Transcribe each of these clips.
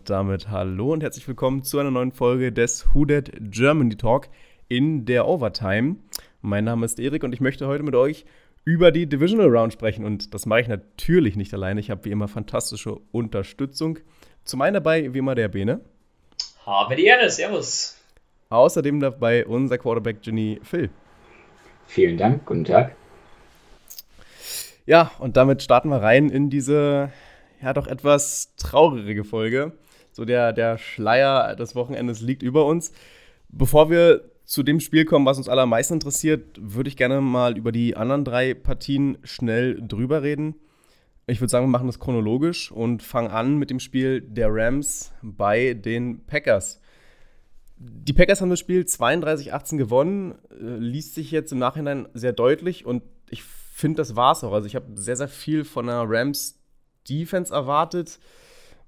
Und damit hallo und herzlich willkommen zu einer neuen Folge des Who That Germany Talk in der Overtime. Mein Name ist Erik und ich möchte heute mit euch über die Divisional Round sprechen. Und das mache ich natürlich nicht alleine. Ich habe wie immer fantastische Unterstützung. Zum einen dabei, wie immer, der Bene. Habe die Ehre, Servus. Außerdem dabei unser Quarterback Genie Phil. Vielen Dank, guten Tag. Ja, und damit starten wir rein in diese ja doch etwas traurige Folge. So der, der Schleier des Wochenendes liegt über uns. Bevor wir zu dem Spiel kommen, was uns alle am meisten interessiert, würde ich gerne mal über die anderen drei Partien schnell drüber reden. Ich würde sagen, wir machen das chronologisch und fangen an mit dem Spiel der Rams bei den Packers. Die Packers haben das Spiel 32-18 gewonnen, äh, liest sich jetzt im Nachhinein sehr deutlich und ich finde, das war es auch. Also ich habe sehr, sehr viel von der Rams Defense erwartet.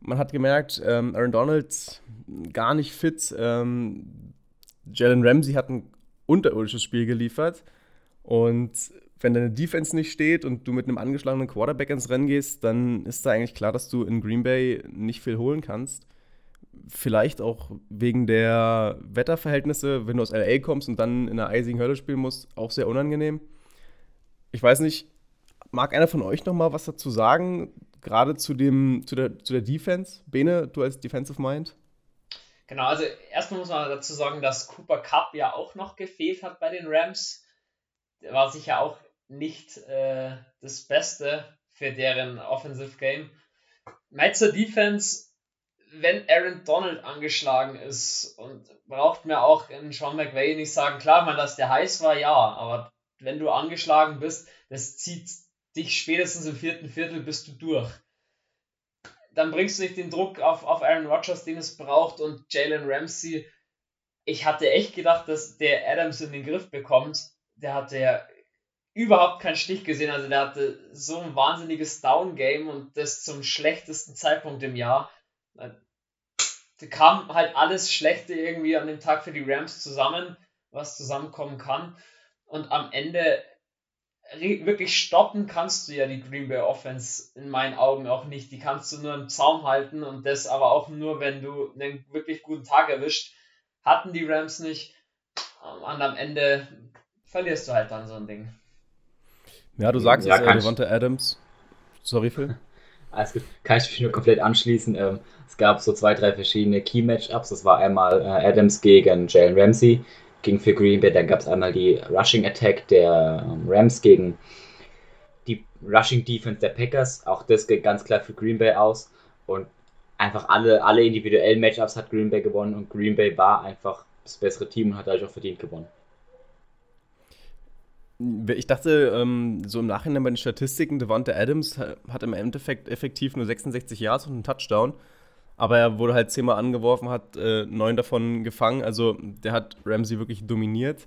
Man hat gemerkt, ähm, Aaron Donald gar nicht fit. Ähm, Jalen Ramsey hat ein unterirdisches Spiel geliefert. Und wenn deine Defense nicht steht und du mit einem angeschlagenen Quarterback ins Rennen gehst, dann ist da eigentlich klar, dass du in Green Bay nicht viel holen kannst. Vielleicht auch wegen der Wetterverhältnisse, wenn du aus LA kommst und dann in der eisigen Hölle spielen musst, auch sehr unangenehm. Ich weiß nicht, mag einer von euch noch mal was dazu sagen? Gerade zu, dem, zu, der, zu der Defense. Bene, du als Defensive Mind? Genau, also erstmal muss man dazu sagen, dass Cooper Cup ja auch noch gefehlt hat bei den Rams. War sicher auch nicht äh, das Beste für deren Offensive Game. Mal zur Defense, wenn Aaron Donald angeschlagen ist und braucht mir auch in Sean McVay nicht sagen, klar, man, dass der heiß war, ja, aber wenn du angeschlagen bist, das zieht dich spätestens im vierten Viertel bist du durch. Dann bringst du nicht den Druck auf, auf Aaron Rodgers, den es braucht, und Jalen Ramsey. Ich hatte echt gedacht, dass der Adams in den Griff bekommt. Der hatte ja überhaupt keinen Stich gesehen. Also der hatte so ein wahnsinniges Down-Game und das zum schlechtesten Zeitpunkt im Jahr. Da kam halt alles Schlechte irgendwie an dem Tag für die Rams zusammen, was zusammenkommen kann. Und am Ende wirklich stoppen kannst du ja die Green Bay Offense in meinen Augen auch nicht. Die kannst du nur im Zaum halten und das aber auch nur, wenn du einen wirklich guten Tag erwischt. Hatten die Rams nicht. Und am Ende verlierst du halt dann so ein Ding. Ja, du sagst ja, es, äh, Devonta Adams. Sorry, Phil. Alles gut. Kann ich mich nur komplett anschließen. Ähm, es gab so zwei, drei verschiedene Key-Matchups. Das war einmal äh, Adams gegen Jalen Ramsey ging für Green Bay. Dann gab es einmal die Rushing Attack der ähm, Rams gegen die Rushing Defense der Packers. Auch das geht ganz klar für Green Bay aus. Und einfach alle, alle individuellen Matchups hat Green Bay gewonnen und Green Bay war einfach das bessere Team und hat dadurch auch verdient gewonnen. Ich dachte, ähm, so im Nachhinein bei den Statistiken, Devonta Adams hat im Endeffekt effektiv nur 66 Yards und einen Touchdown. Aber er wurde halt zehnmal angeworfen, hat äh, neun davon gefangen. Also der hat Ramsey wirklich dominiert.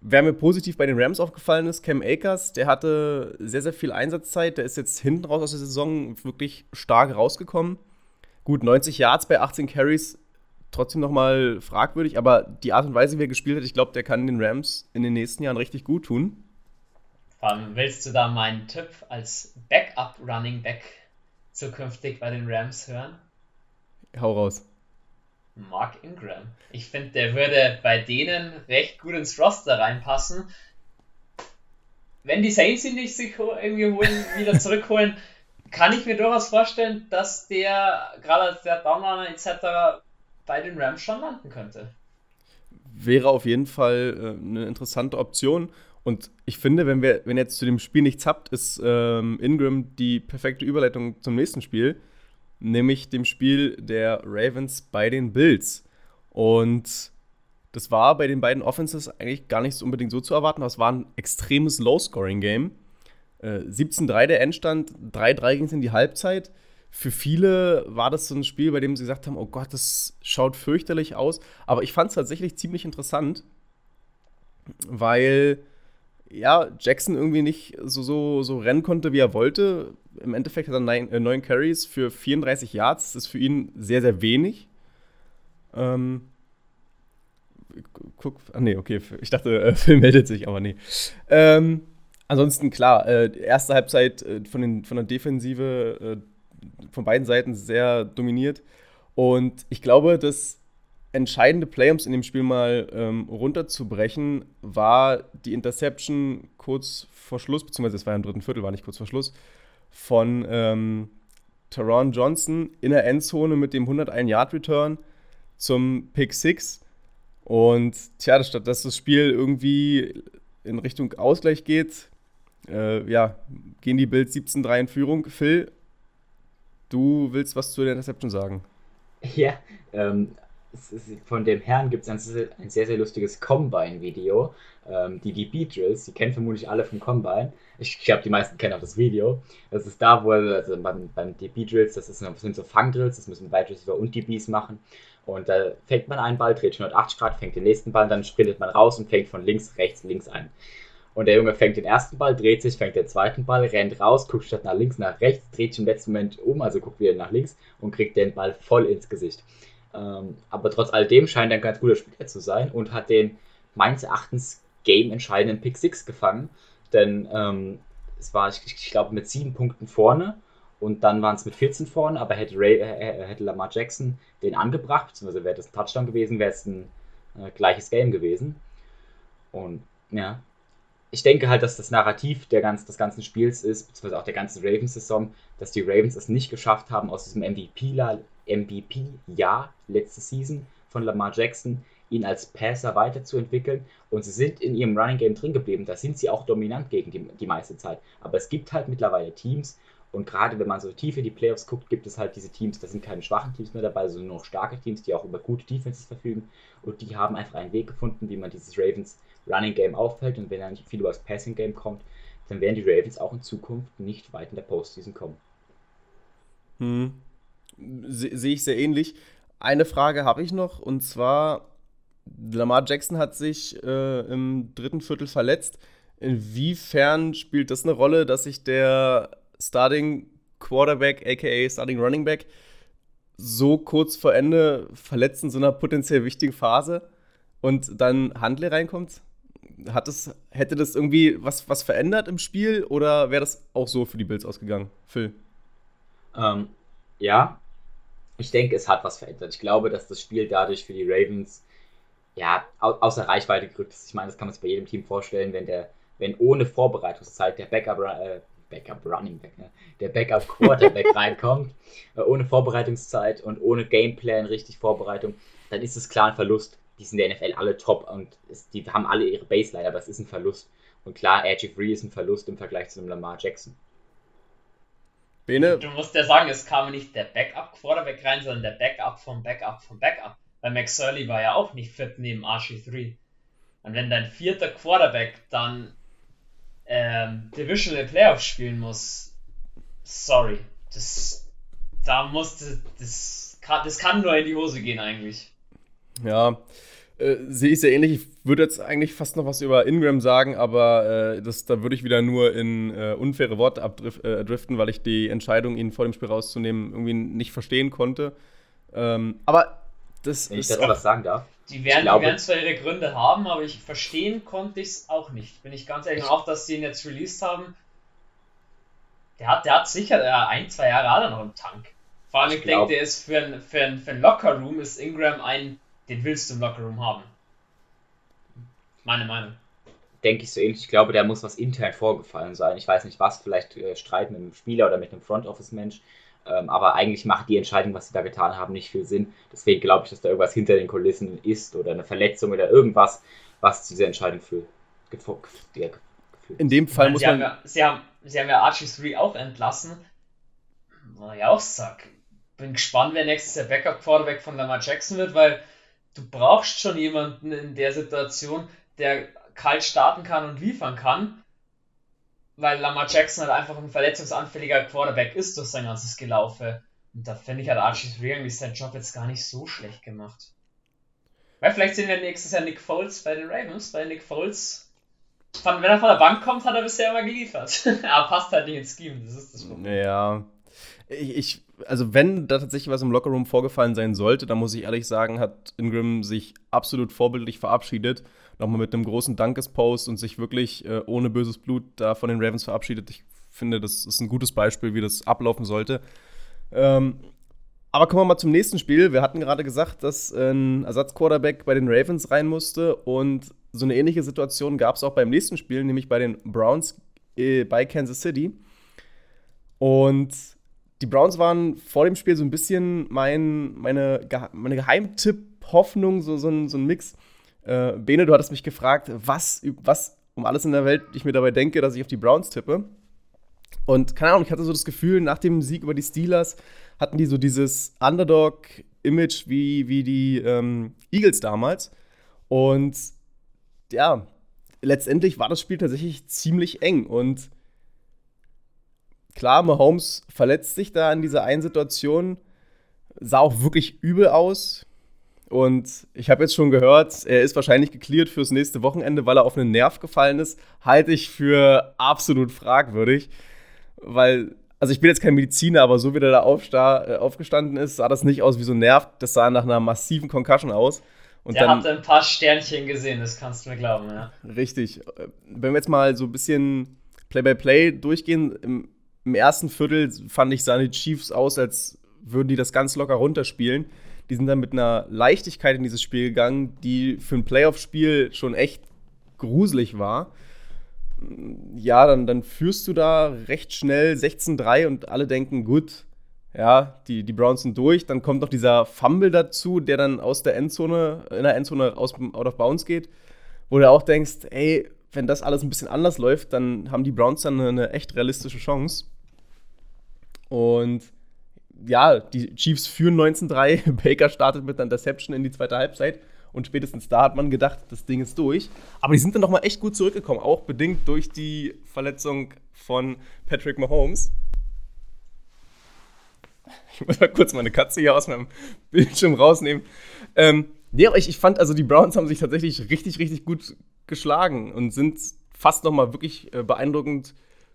Wer mir positiv bei den Rams aufgefallen ist, Cam Akers, der hatte sehr, sehr viel Einsatzzeit. Der ist jetzt hinten raus aus der Saison wirklich stark rausgekommen. Gut, 90 Yards bei 18 Carries, trotzdem nochmal fragwürdig, aber die Art und Weise, wie er gespielt hat, ich glaube, der kann den Rams in den nächsten Jahren richtig gut tun. Willst du da meinen Tipp als Backup-Running Back zukünftig bei den Rams hören? Hau raus. Mark Ingram. Ich finde, der würde bei denen recht gut ins Roster reinpassen. Wenn die Saints ihn nicht sich irgendwie holen, wieder zurückholen, kann ich mir durchaus vorstellen, dass der, gerade als der Downrunner etc., bei den Rams schon landen könnte. Wäre auf jeden Fall äh, eine interessante Option. Und ich finde, wenn wir, wenn jetzt zu dem Spiel nichts habt, ist ähm, Ingram die perfekte Überleitung zum nächsten Spiel nämlich dem Spiel der Ravens bei den Bills. Und das war bei den beiden Offenses eigentlich gar nicht unbedingt so zu erwarten. Das war ein extremes Low-Scoring-Game. Äh, 17-3 der Endstand, 3-3 ging es in die Halbzeit. Für viele war das so ein Spiel, bei dem sie gesagt haben: Oh Gott, das schaut fürchterlich aus. Aber ich fand es tatsächlich ziemlich interessant, weil ja, Jackson irgendwie nicht so, so, so rennen konnte, wie er wollte. Im Endeffekt hat er neun, äh, neun Carries für 34 Yards. Das ist für ihn sehr, sehr wenig. Ähm, guck, ah nee, okay, ich dachte, äh, Phil meldet sich, aber nee. Ähm, ansonsten, klar, äh, erste Halbzeit äh, von, den, von der Defensive äh, von beiden Seiten sehr dominiert. Und ich glaube, das entscheidende Play, um es in dem Spiel mal ähm, runterzubrechen, war die Interception kurz vor Schluss, beziehungsweise es war ja im dritten Viertel, war nicht kurz vor Schluss, von ähm, Teron Johnson in der Endzone mit dem 101-Yard-Return zum Pick 6. Und tja, statt dass das Spiel irgendwie in Richtung Ausgleich geht, äh, ja, gehen die Bills 17-3 in Führung. Phil, du willst was zu der Interception sagen? Ja, ähm, von dem Herrn gibt es ein, ein, sehr, sehr lustiges Combine-Video. Ähm, die DB-Drills, die kennen vermutlich alle vom Combine. Ich, glaube, die meisten kennen auch das Video. Das ist da, wo also beim, beim DB-Drills, das, ist, das sind so Fang-Drills, das müssen Wide Receiver und DBs machen. Und da fängt man einen Ball, dreht 180 Grad, fängt den nächsten Ball, dann sprintet man raus und fängt von links, rechts, links ein. Und der Junge fängt den ersten Ball, dreht sich, fängt den zweiten Ball, rennt raus, guckt statt nach links, nach rechts, dreht sich im letzten Moment um, also guckt wieder nach links und kriegt den Ball voll ins Gesicht. Ähm, aber trotz alledem scheint er ein ganz guter Spieler zu sein und hat den meines Erachtens game-entscheidenden Pick 6 gefangen. Denn ähm, es war, ich, ich glaube, mit sieben Punkten vorne und dann waren es mit 14 vorne, aber hätte, Ray, äh, äh, hätte Lamar Jackson den angebracht, beziehungsweise wäre das ein Touchdown gewesen, wäre es ein äh, gleiches Game gewesen. Und ja, ich denke halt, dass das Narrativ der ganz, des ganzen Spiels ist, beziehungsweise auch der ganzen Ravens-Saison, dass die Ravens es nicht geschafft haben, aus diesem MVP-Jahr MVP letzte Season von Lamar Jackson ihn als Passer weiterzuentwickeln und sie sind in ihrem Running Game drin geblieben. Da sind sie auch dominant gegen die, die meiste Zeit. Aber es gibt halt mittlerweile Teams und gerade wenn man so tief in die Playoffs guckt, gibt es halt diese Teams, da sind keine schwachen Teams mehr dabei, sondern nur noch starke Teams, die auch über gute Defenses verfügen und die haben einfach einen Weg gefunden, wie man dieses Ravens Running Game auffällt und wenn dann nicht viel über das Passing Game kommt, dann werden die Ravens auch in Zukunft nicht weit in der Postseason kommen. Hm. Sehe ich sehr ähnlich. Eine Frage habe ich noch und zwar Lamar Jackson hat sich äh, im dritten Viertel verletzt. Inwiefern spielt das eine Rolle, dass sich der Starting Quarterback, aka Starting Running Back, so kurz vor Ende verletzt in so einer potenziell wichtigen Phase und dann Handley reinkommt? Hat das, hätte das irgendwie was, was verändert im Spiel oder wäre das auch so für die Bills ausgegangen, Phil? Ähm, ja, ich denke, es hat was verändert. Ich glaube, dass das Spiel dadurch für die Ravens ja außer Reichweite gerückt ist. Ich meine, das kann man sich bei jedem Team vorstellen, wenn der, wenn ohne Vorbereitungszeit der Backup, äh, Backup Running Back, ne? der Backup Quarterback reinkommt, äh, ohne Vorbereitungszeit und ohne Gameplan, richtig Vorbereitung, dann ist es klar ein Verlust. Die sind in der NFL alle top und es, die haben alle ihre Baseline, aber es ist ein Verlust. Und klar, RG Free ist ein Verlust im Vergleich zu einem Lamar Jackson. Bene. Du musst ja sagen, es kam nicht der Backup-Quarterback rein, sondern der Backup vom Backup vom Backup. Weil Max Surley war ja auch nicht fit neben RG3. Und wenn dein vierter Quarterback dann ähm, Divisional Playoffs spielen muss, sorry, das, da musste, das kann, das kann nur in die Hose gehen eigentlich. Ja, äh, sehe ich sehr ähnlich. Ich würde jetzt eigentlich fast noch was über Ingram sagen, aber äh, das, da würde ich wieder nur in äh, unfaire Worte abdriften, äh, weil ich die Entscheidung, ihn vor dem Spiel rauszunehmen, irgendwie nicht verstehen konnte. Ähm, aber das Wenn ich dazu was sagen darf. Die werden, glaube, die werden zwar ihre Gründe haben, aber ich verstehen konnte ich es auch nicht. Bin ich ganz ehrlich. Und auch, dass sie ihn jetzt released haben. Der hat, der hat sicher der ein, zwei Jahre hat er noch im Tank. Vor allem, ich, ich denke, der ist für ein, für ein, für ein Locker-Room ist Ingram ein den willst du im Lockerroom haben. Meine Meinung. Denke ich so ähnlich. Ich glaube, der muss was intern vorgefallen sein. Ich weiß nicht was, vielleicht äh, Streit mit einem Spieler oder mit einem Front Office Mensch. Ähm, aber eigentlich macht die Entscheidung, was sie da getan haben, nicht viel Sinn. Deswegen glaube ich, dass da irgendwas hinter den Kulissen ist oder eine Verletzung oder irgendwas, was zu dieser Entscheidung führt. In dem Fall muss sie man. Haben ja, sie, haben, sie haben ja Archie 3 auch entlassen. War ja auch Sack. Bin gespannt, wer nächstes Jahr Backup-Quarterback von Lamar Jackson wird, weil du brauchst schon jemanden in der Situation, der kalt starten kann und liefern kann, weil Lamar Jackson halt einfach ein verletzungsanfälliger Quarterback ist durch sein ganzes Gelaufe. Und da finde ich, hat Archie Three eigentlich seinen Job jetzt gar nicht so schlecht gemacht. Weil vielleicht sehen wir nächstes Jahr Nick Foles bei den Ravens, weil Nick Foles, wenn er von der Bank kommt, hat er bisher immer geliefert. Aber passt halt nicht ins Scheme, das ist das Problem. Ja, ich, ich, also wenn da tatsächlich was im Lockerroom vorgefallen sein sollte, dann muss ich ehrlich sagen, hat Ingram sich absolut vorbildlich verabschiedet. Nochmal mit einem großen Dankespost und sich wirklich äh, ohne böses Blut da von den Ravens verabschiedet. Ich finde, das ist ein gutes Beispiel, wie das ablaufen sollte. Ähm, Aber kommen wir mal zum nächsten Spiel. Wir hatten gerade gesagt, dass ein Ersatzquarterback bei den Ravens rein musste und so eine ähnliche Situation gab es auch beim nächsten Spiel, nämlich bei den Browns äh, bei Kansas City. Und die Browns waren vor dem Spiel so ein bisschen mein, meine, meine Geheimtipp-Hoffnung, so, so, ein, so ein Mix. Äh, Bene, du hattest mich gefragt, was, was um alles in der Welt ich mir dabei denke, dass ich auf die Browns tippe. Und keine Ahnung, ich hatte so das Gefühl, nach dem Sieg über die Steelers hatten die so dieses Underdog-Image wie, wie die ähm, Eagles damals. Und ja, letztendlich war das Spiel tatsächlich ziemlich eng. Und klar, Mahomes verletzt sich da in dieser einen Situation, sah auch wirklich übel aus. Und ich habe jetzt schon gehört, er ist wahrscheinlich geklärt fürs nächste Wochenende, weil er auf einen Nerv gefallen ist. Halte ich für absolut fragwürdig, weil, also ich bin jetzt kein Mediziner, aber so wie der da äh, aufgestanden ist, sah das nicht aus wie so ein Nerv. Das sah nach einer massiven Concussion aus. Und der dann, hat ein paar Sternchen gesehen, das kannst du mir glauben, ja. Richtig. Wenn wir jetzt mal so ein bisschen Play-by-Play -play durchgehen, im, im, ersten Viertel fand ich, sahen die Chiefs aus, als würden die das ganz locker runterspielen. Die sind dann mit einer Leichtigkeit in dieses Spiel gegangen, die für ein Playoff-Spiel schon echt gruselig war. Ja, dann, dann führst du da recht schnell 16-3 und alle denken, gut, ja, die, die Browns sind durch. Dann kommt noch dieser Fumble dazu, der dann aus der Endzone, in der Endzone aus, out of bounds geht, wo du auch denkst, ey, wenn das alles ein bisschen anders läuft, dann haben die Browns dann eine, eine echt realistische Chance. Und ja, die Chiefs führen 19-3. Baker startet mit einer Interception in die zweite Halbzeit. Und spätestens da hat man gedacht, das Ding ist durch. Aber die sind dann nochmal echt gut zurückgekommen, auch bedingt durch die Verletzung von Patrick Mahomes. Ich muss mal kurz meine Katze hier aus meinem Bildschirm rausnehmen. Ähm, nee, aber ich, ich fand, also die Browns haben sich tatsächlich richtig, richtig gut geschlagen und sind fast nochmal wirklich äh, beeindruckend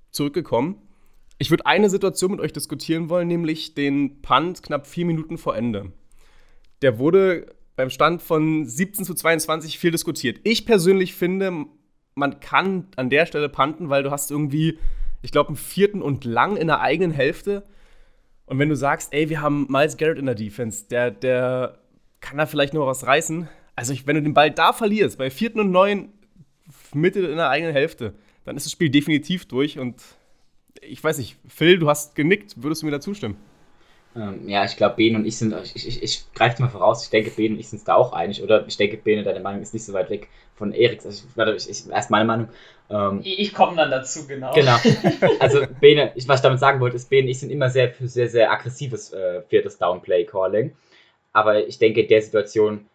zurückgekommen. Ich würde eine Situation mit euch diskutieren wollen, nämlich den Punt knapp vier Minuten vor Ende. Der wurde beim Stand von 17 zu 22 viel diskutiert. Ich persönlich finde, man kann an der Stelle punten, weil du hast irgendwie, ich glaube, einen vierten und lang in der eigenen Hälfte. Und wenn du sagst, ey, wir haben Miles Garrett in der Defense, der, der kann da vielleicht noch was reißen. Also, wenn du den Ball da verlierst, bei vierten und neun, Mitte in der eigenen Hälfte, dann ist das Spiel definitiv durch. Und ich weiß nicht, Phil, du hast genickt, würdest du mir da zustimmen? Ähm, ja, ich glaube, Ben und ich sind, ich, ich, ich greife mal voraus, ich denke, Ben und ich sind da auch einig, oder ich denke, Ben, deine Meinung ist nicht so weit weg von Eriks. Also ich, ich, erst meine Meinung. Ähm, ich komme dann dazu, genau. Genau. Also Bene, ich, was ich damit sagen wollte, ist, Bene und ich sind immer sehr für sehr, sehr aggressives äh, viertes Downplay-Calling. Aber ich denke, in der Situation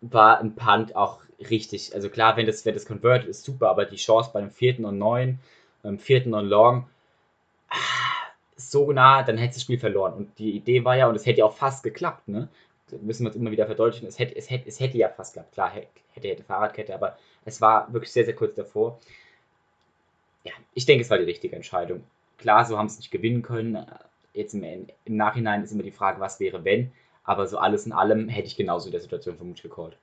war ein Punt auch richtig. Also klar, wenn das, wenn das converted ist, super, aber die Chance bei einem vierten und neun, ähm, vierten und long, so nah, dann hätte das Spiel verloren. Und die Idee war ja, und es hätte ja auch fast geklappt, ne? Das müssen wir uns immer wieder verdeutlichen, es hätte, es hätte, es hätte ja fast geklappt. Klar, hätte, hätte Fahrradkette, aber es war wirklich sehr, sehr kurz davor. Ja, ich denke, es war die richtige Entscheidung. Klar, so haben sie es nicht gewinnen können. Jetzt im, im Nachhinein ist immer die Frage, was wäre, wenn. Aber so alles in allem hätte ich genauso in der Situation vermutlich gecallt.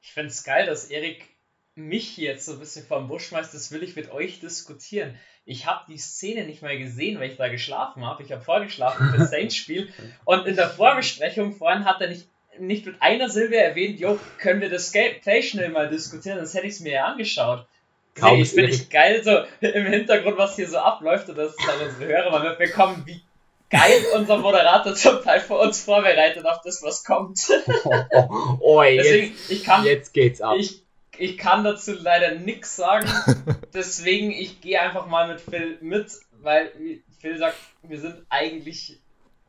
Ich finde es geil, dass Erik mich jetzt so ein bisschen vom Busch schmeißt. Das will ich mit euch diskutieren. Ich habe die Szene nicht mal gesehen, weil ich da geschlafen habe. Ich habe vorgeschlafen für das Saints-Spiel. Und in der Vorbesprechung vorhin hat er nicht, nicht mit einer Silbe erwähnt, jo, können wir das Play schnell mal diskutieren, sonst hätte ich es mir ja angeschaut. Kaum ich finde ich geil, so im Hintergrund, was hier so abläuft und das dann unsere Hörer mal mitbekommen, wie geil unser Moderator zum Teil für uns vorbereitet auf das, was kommt. oh, oh, oh Deswegen, jetzt, ich kann, jetzt geht's ab. Ich, ich kann dazu leider nichts sagen. Deswegen, ich gehe einfach mal mit Phil mit, weil Phil sagt, wir sind eigentlich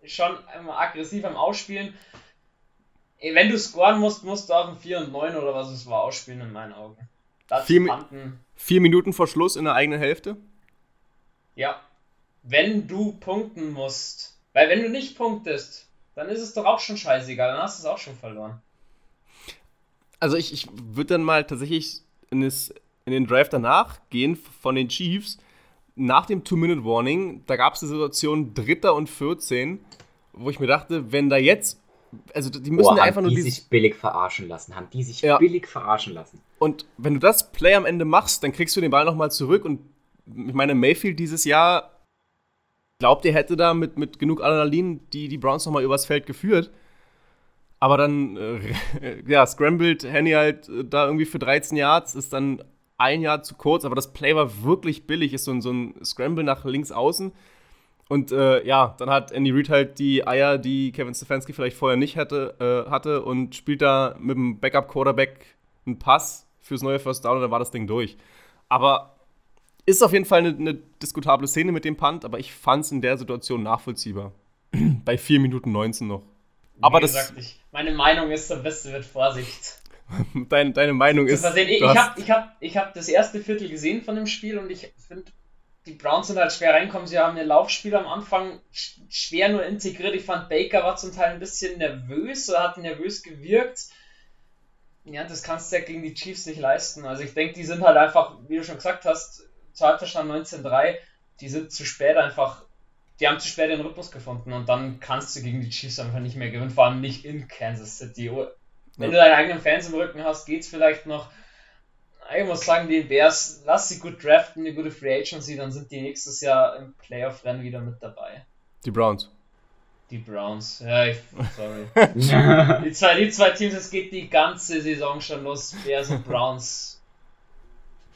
schon immer aggressiv am Ausspielen. Wenn du scoren musst, musst du auch ein 4 und 9 oder was es war ausspielen in meinen Augen. Vier, vier, Minuten vor Schluss in der eigenen Hälfte? Ja. Wenn du punkten musst. Weil wenn du nicht punktest, dann ist es doch auch schon scheißegal, dann hast du es auch schon verloren also ich, ich würde dann mal tatsächlich in, das, in den Drive danach gehen von den Chiefs. Nach dem Two-Minute-Warning, da gab es eine Situation Dritter und 14, wo ich mir dachte, wenn da jetzt also die müssen oh, einfach nur die sich billig verarschen lassen, haben die sich ja. billig verarschen lassen. Und wenn du das Play am Ende machst, dann kriegst du den Ball nochmal zurück und ich meine, Mayfield dieses Jahr glaubt ihr, hätte da mit, mit genug Adrenalin die, die Browns nochmal übers Feld geführt? Aber dann, äh, ja, scrambled Henny halt äh, da irgendwie für 13 Yards, ist dann ein Jahr zu kurz, aber das Play war wirklich billig, ist so ein, so ein Scramble nach links außen. Und äh, ja, dann hat Andy Reid halt die Eier, die Kevin Stefanski vielleicht vorher nicht hatte, äh, hatte und spielt da mit dem Backup-Quarterback einen Pass fürs neue First Down und dann war das Ding durch. Aber ist auf jeden Fall eine, eine diskutable Szene mit dem Punt, aber ich fand es in der Situation nachvollziehbar. Bei 4 Minuten 19 noch. Aber Wie gesagt, ich, meine Meinung ist so ein bisschen mit Vorsicht. Deine, deine Meinung ist. Versehen. Ich, habe ich hab, ich hab das erste Viertel gesehen von dem Spiel und ich finde, die Browns sind halt schwer reinkommen. Sie haben ihr Laufspiel am Anfang schwer nur integriert. Ich fand, Baker war zum Teil ein bisschen nervös oder hat nervös gewirkt. Ja, das kannst du ja gegen die Chiefs nicht leisten. Also ich denke, die sind halt einfach, wie du schon gesagt hast, Zeitverstand 19-3, die sind zu spät einfach die haben zu spät den Rhythmus gefunden und dann kannst du gegen die Chiefs einfach nicht mehr gewinnen, vor allem nicht in Kansas City. Wenn ja. du deine eigenen Fans im Rücken hast, geht's vielleicht noch. Ich muss sagen, die Bears, lass sie gut draften, eine gute Free Agency, dann sind die nächstes Jahr im Playoff-Rennen wieder mit dabei. Die Browns. Die Browns, ja, ich, sorry. die, zwei, die zwei Teams, es geht die ganze Saison schon los. Bears und Browns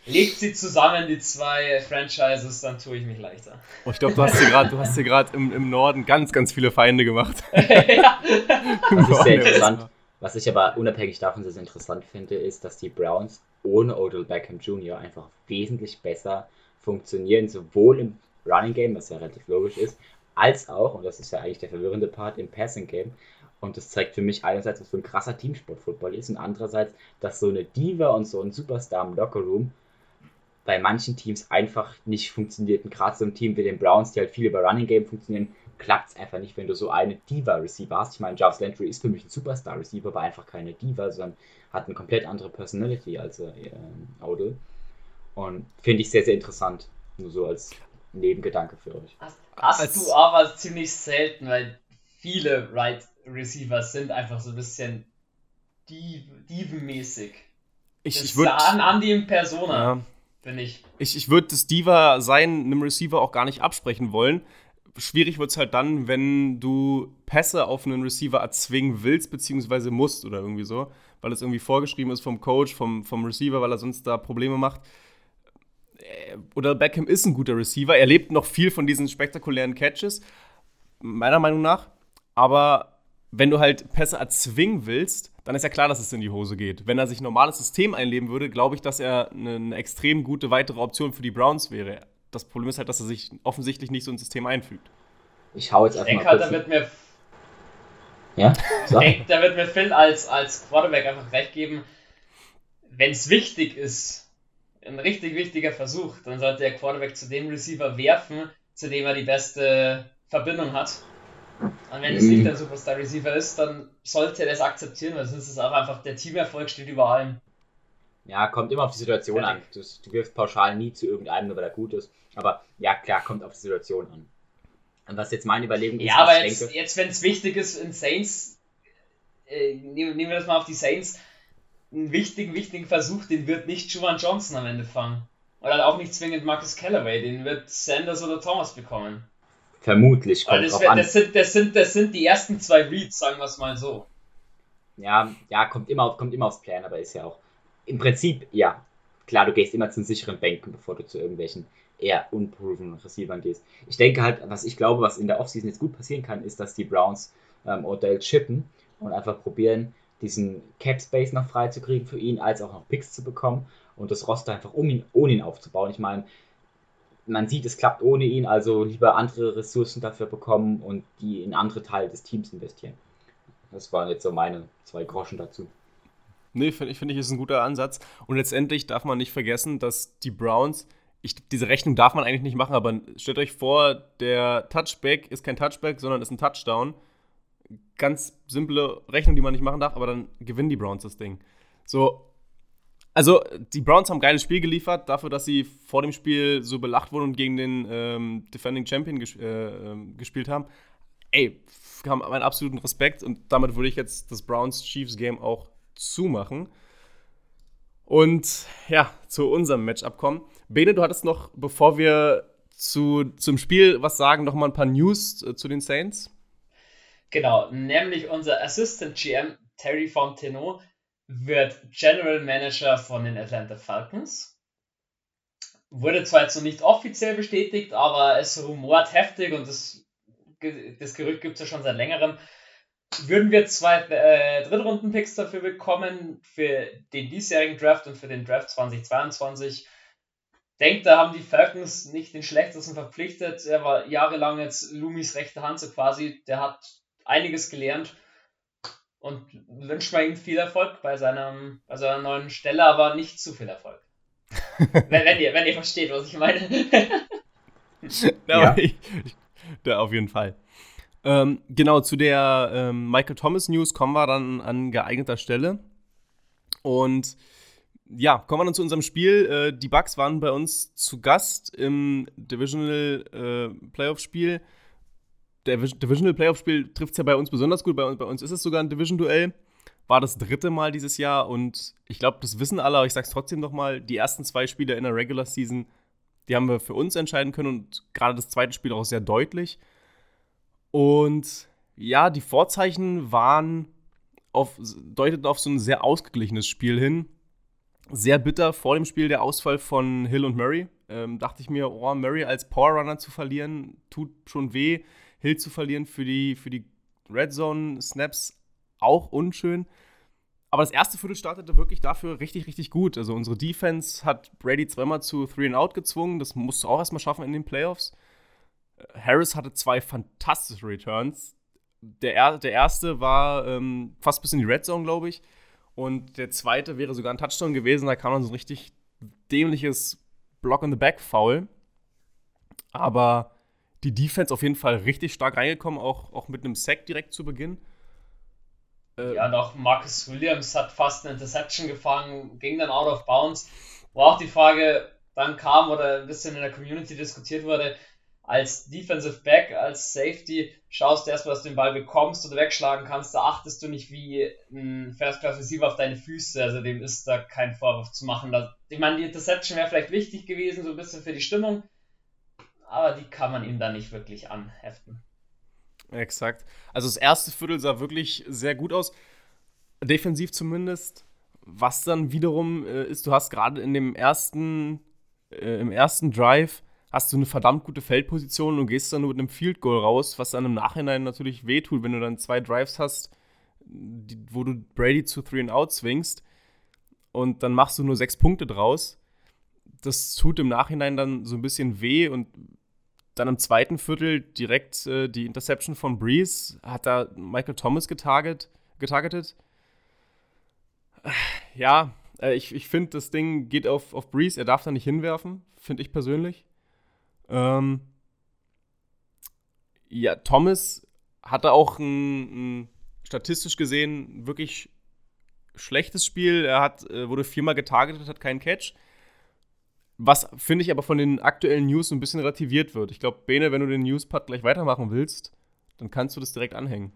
legt sie zusammen, die zwei Franchises, dann tue ich mich leichter. Oh, ich glaube, du hast hier gerade im, im Norden ganz, ganz viele Feinde gemacht. ja. Das ist sehr interessant. Was ich aber unabhängig davon sehr, sehr interessant finde, ist, dass die Browns ohne Odell Beckham Jr. einfach wesentlich besser funktionieren, sowohl im Running Game, was ja relativ logisch ist, als auch, und das ist ja eigentlich der verwirrende Part, im Passing Game. Und das zeigt für mich einerseits, was für ein krasser Teamsport Football ist und andererseits, dass so eine Diva und so ein Superstar im Lockerroom bei manchen Teams einfach nicht funktioniert. Und gerade so ein Team wie den Browns, die halt viel über Running Game funktionieren, klappt es einfach nicht, wenn du so eine Diva-Receiver hast. Ich meine, Jarvis Landry ist für mich ein Superstar-Receiver, aber einfach keine Diva, sondern hat eine komplett andere Personality als äh, Odell. Und finde ich sehr, sehr interessant. Nur so als Nebengedanke für euch. Hast, hast als du aber ziemlich selten, weil viele Right Receiver sind einfach so ein bisschen Diven-mäßig. Ich, ich würde. An, an die Persona. Ja finde ich. Ich, ich würde das Diva sein einem Receiver auch gar nicht absprechen wollen. Schwierig wird es halt dann, wenn du Pässe auf einen Receiver erzwingen willst, beziehungsweise musst oder irgendwie so, weil es irgendwie vorgeschrieben ist vom Coach, vom, vom Receiver, weil er sonst da Probleme macht. Äh, oder Beckham ist ein guter Receiver. Er lebt noch viel von diesen spektakulären Catches, meiner Meinung nach. Aber wenn du halt Pässe erzwingen willst, dann ist ja klar, dass es in die Hose geht. Wenn er sich ein normales System einleben würde, glaube ich, dass er eine, eine, extrem gute weitere Option für die Browns wäre. Das Problem ist halt, dass er sich offensichtlich nicht so ins System einfügt. Ich hau jetzt einfach mal halt, da wird mir ja? So. Ich denke, da wird mir Phil als, als Quarterback einfach recht geben, wenn es wichtig ist, ein richtig wichtiger Versuch, dann sollte der Quarterback zu dem Receiver werfen, zu dem er die beste Verbindung hat. Und wenn es nicht der Superstar Receiver ist, dann sollte er das akzeptieren, weil sonst ist es auch einfach, der Teamerfolg steht über allem. Ja, kommt immer auf die Situation an. Du, du wirfst pauschal nie zu irgendeinem, weil er gut ist. Aber ja, klar, kommt auf die Situation an. Und was jetzt meine Überlegung ist, ja, aber jetzt, denke, jetzt wenn es wichtig ist in Saints, äh, nehmen, nehmen wir das mal auf die Saints, einen wichtigen, wichtigen Versuch, den wird nicht Juwan Johnson am Ende fangen. Oder auch nicht zwingend Marcus Callaway, den wird Sanders oder Thomas bekommen. Vermutlich kommt das, drauf an. Das sind, das, sind, das sind die ersten zwei Reads, sagen wir es mal so. Ja, ja, kommt immer, kommt immer aufs Plan, aber ist ja auch. Im Prinzip, ja. Klar, du gehst immer zu sicheren Bänken, bevor du zu irgendwelchen eher unproven Receivern gehst. Ich denke halt, was ich glaube, was in der Offseason jetzt gut passieren kann, ist, dass die Browns ähm, Odell chippen und einfach probieren, diesen Cap Space noch frei zu kriegen für ihn, als auch noch Picks zu bekommen und das Roster einfach um ihn, ohne ihn aufzubauen. Ich meine, man sieht, es klappt ohne ihn, also lieber andere Ressourcen dafür bekommen und die in andere Teile des Teams investieren. Das waren jetzt so meine zwei Groschen dazu. Nee, finde ich, find ich, ist ein guter Ansatz. Und letztendlich darf man nicht vergessen, dass die Browns, ich, diese Rechnung darf man eigentlich nicht machen, aber stellt euch vor, der Touchback ist kein Touchback, sondern ist ein Touchdown. Ganz simple Rechnung, die man nicht machen darf, aber dann gewinnen die Browns das Ding. So, also, die Browns haben ein geiles Spiel geliefert, dafür, dass sie vor dem Spiel so belacht wurden und gegen den ähm, Defending Champion ges äh, ähm, gespielt haben. Ey, haben meinen absoluten Respekt und damit würde ich jetzt das Browns-Chiefs-Game auch zumachen. Und ja, zu unserem Matchup kommen. Bene, du hattest noch, bevor wir zu, zum Spiel was sagen, noch mal ein paar News äh, zu den Saints. Genau, nämlich unser Assistant GM Terry Fontenot wird General Manager von den Atlanta Falcons. Wurde zwar jetzt noch nicht offiziell bestätigt, aber es rumort heftig und das, das Gerücht gibt es ja schon seit längerem. Würden wir zwei äh, Drittrunden-Picks dafür bekommen, für den diesjährigen Draft und für den Draft 2022. Denkt, da haben die Falcons nicht den schlechtesten verpflichtet. Er war jahrelang jetzt Lumis rechte Hand, so quasi. Der hat einiges gelernt und wünscht mal ihm viel Erfolg bei, seinem, bei seiner neuen Stelle, aber nicht zu viel Erfolg. wenn, wenn, ihr, wenn ihr versteht, was ich meine. ja, ich, ich, ja, auf jeden Fall. Ähm, genau, zu der ähm, Michael Thomas News kommen wir dann an geeigneter Stelle. Und ja, kommen wir dann zu unserem Spiel. Äh, die Bucks waren bei uns zu Gast im Divisional äh, Playoff-Spiel. Divisional Playoff-Spiel trifft es ja bei uns besonders gut. Bei uns, bei uns ist es sogar ein Division-Duell. War das dritte Mal dieses Jahr und ich glaube, das wissen alle, aber ich sage es trotzdem nochmal: Die ersten zwei Spiele in der Regular Season, die haben wir für uns entscheiden können und gerade das zweite Spiel auch sehr deutlich. Und ja, die Vorzeichen waren auf, deuteten auf so ein sehr ausgeglichenes Spiel hin. Sehr bitter vor dem Spiel der Ausfall von Hill und Murray. Ähm, dachte ich mir, oh, Murray als Powerrunner zu verlieren, tut schon weh. Hill zu verlieren für die, für die Red Zone Snaps auch unschön. Aber das erste Viertel startete wirklich dafür richtig, richtig gut. Also unsere Defense hat Brady zweimal zu Three and Out gezwungen. Das musst du auch erstmal schaffen in den Playoffs. Harris hatte zwei fantastische Returns. Der, der erste war ähm, fast bis in die Red Zone, glaube ich. Und der zweite wäre sogar ein Touchdown gewesen. Da kam dann so ein richtig dämliches Block in the Back Foul. Aber die Defense auf jeden Fall richtig stark reingekommen, auch, auch mit einem Sack direkt zu Beginn. Äh, ja, noch Marcus Williams hat fast eine Interception gefangen, ging dann out of bounds. Wo auch die Frage dann kam oder ein bisschen in der Community diskutiert wurde, als Defensive Back, als Safety, schaust du erstmal, dass du den Ball bekommst oder wegschlagen kannst. Da achtest du nicht wie ein First Class Receiver auf deine Füße. Also dem ist da kein Vorwurf zu machen. Ich meine, die Interception wäre vielleicht wichtig gewesen, so ein bisschen für die Stimmung. Aber die kann man ihm dann nicht wirklich anheften. Exakt. Also das erste Viertel sah wirklich sehr gut aus. Defensiv zumindest. Was dann wiederum äh, ist, du hast gerade in dem ersten, äh, im ersten Drive hast du eine verdammt gute Feldposition und gehst dann nur mit einem Field Goal raus, was dann im Nachhinein natürlich wehtut, wenn du dann zwei Drives hast, die, wo du Brady zu Three and Out zwingst und dann machst du nur sechs Punkte draus. Das tut im Nachhinein dann so ein bisschen weh und dann im zweiten Viertel direkt äh, die Interception von Breeze hat da Michael Thomas getarget, getargetet. Ja, äh, ich, ich finde, das Ding geht auf, auf Breeze. Er darf da nicht hinwerfen, finde ich persönlich. Ähm, ja, Thomas hatte auch ein, ein, statistisch gesehen wirklich schlechtes Spiel. Er hat, äh, wurde viermal getargetet, hat keinen Catch. Was finde ich aber von den aktuellen News ein bisschen relativiert wird. Ich glaube, Bene, wenn du den Newspad gleich weitermachen willst, dann kannst du das direkt anhängen.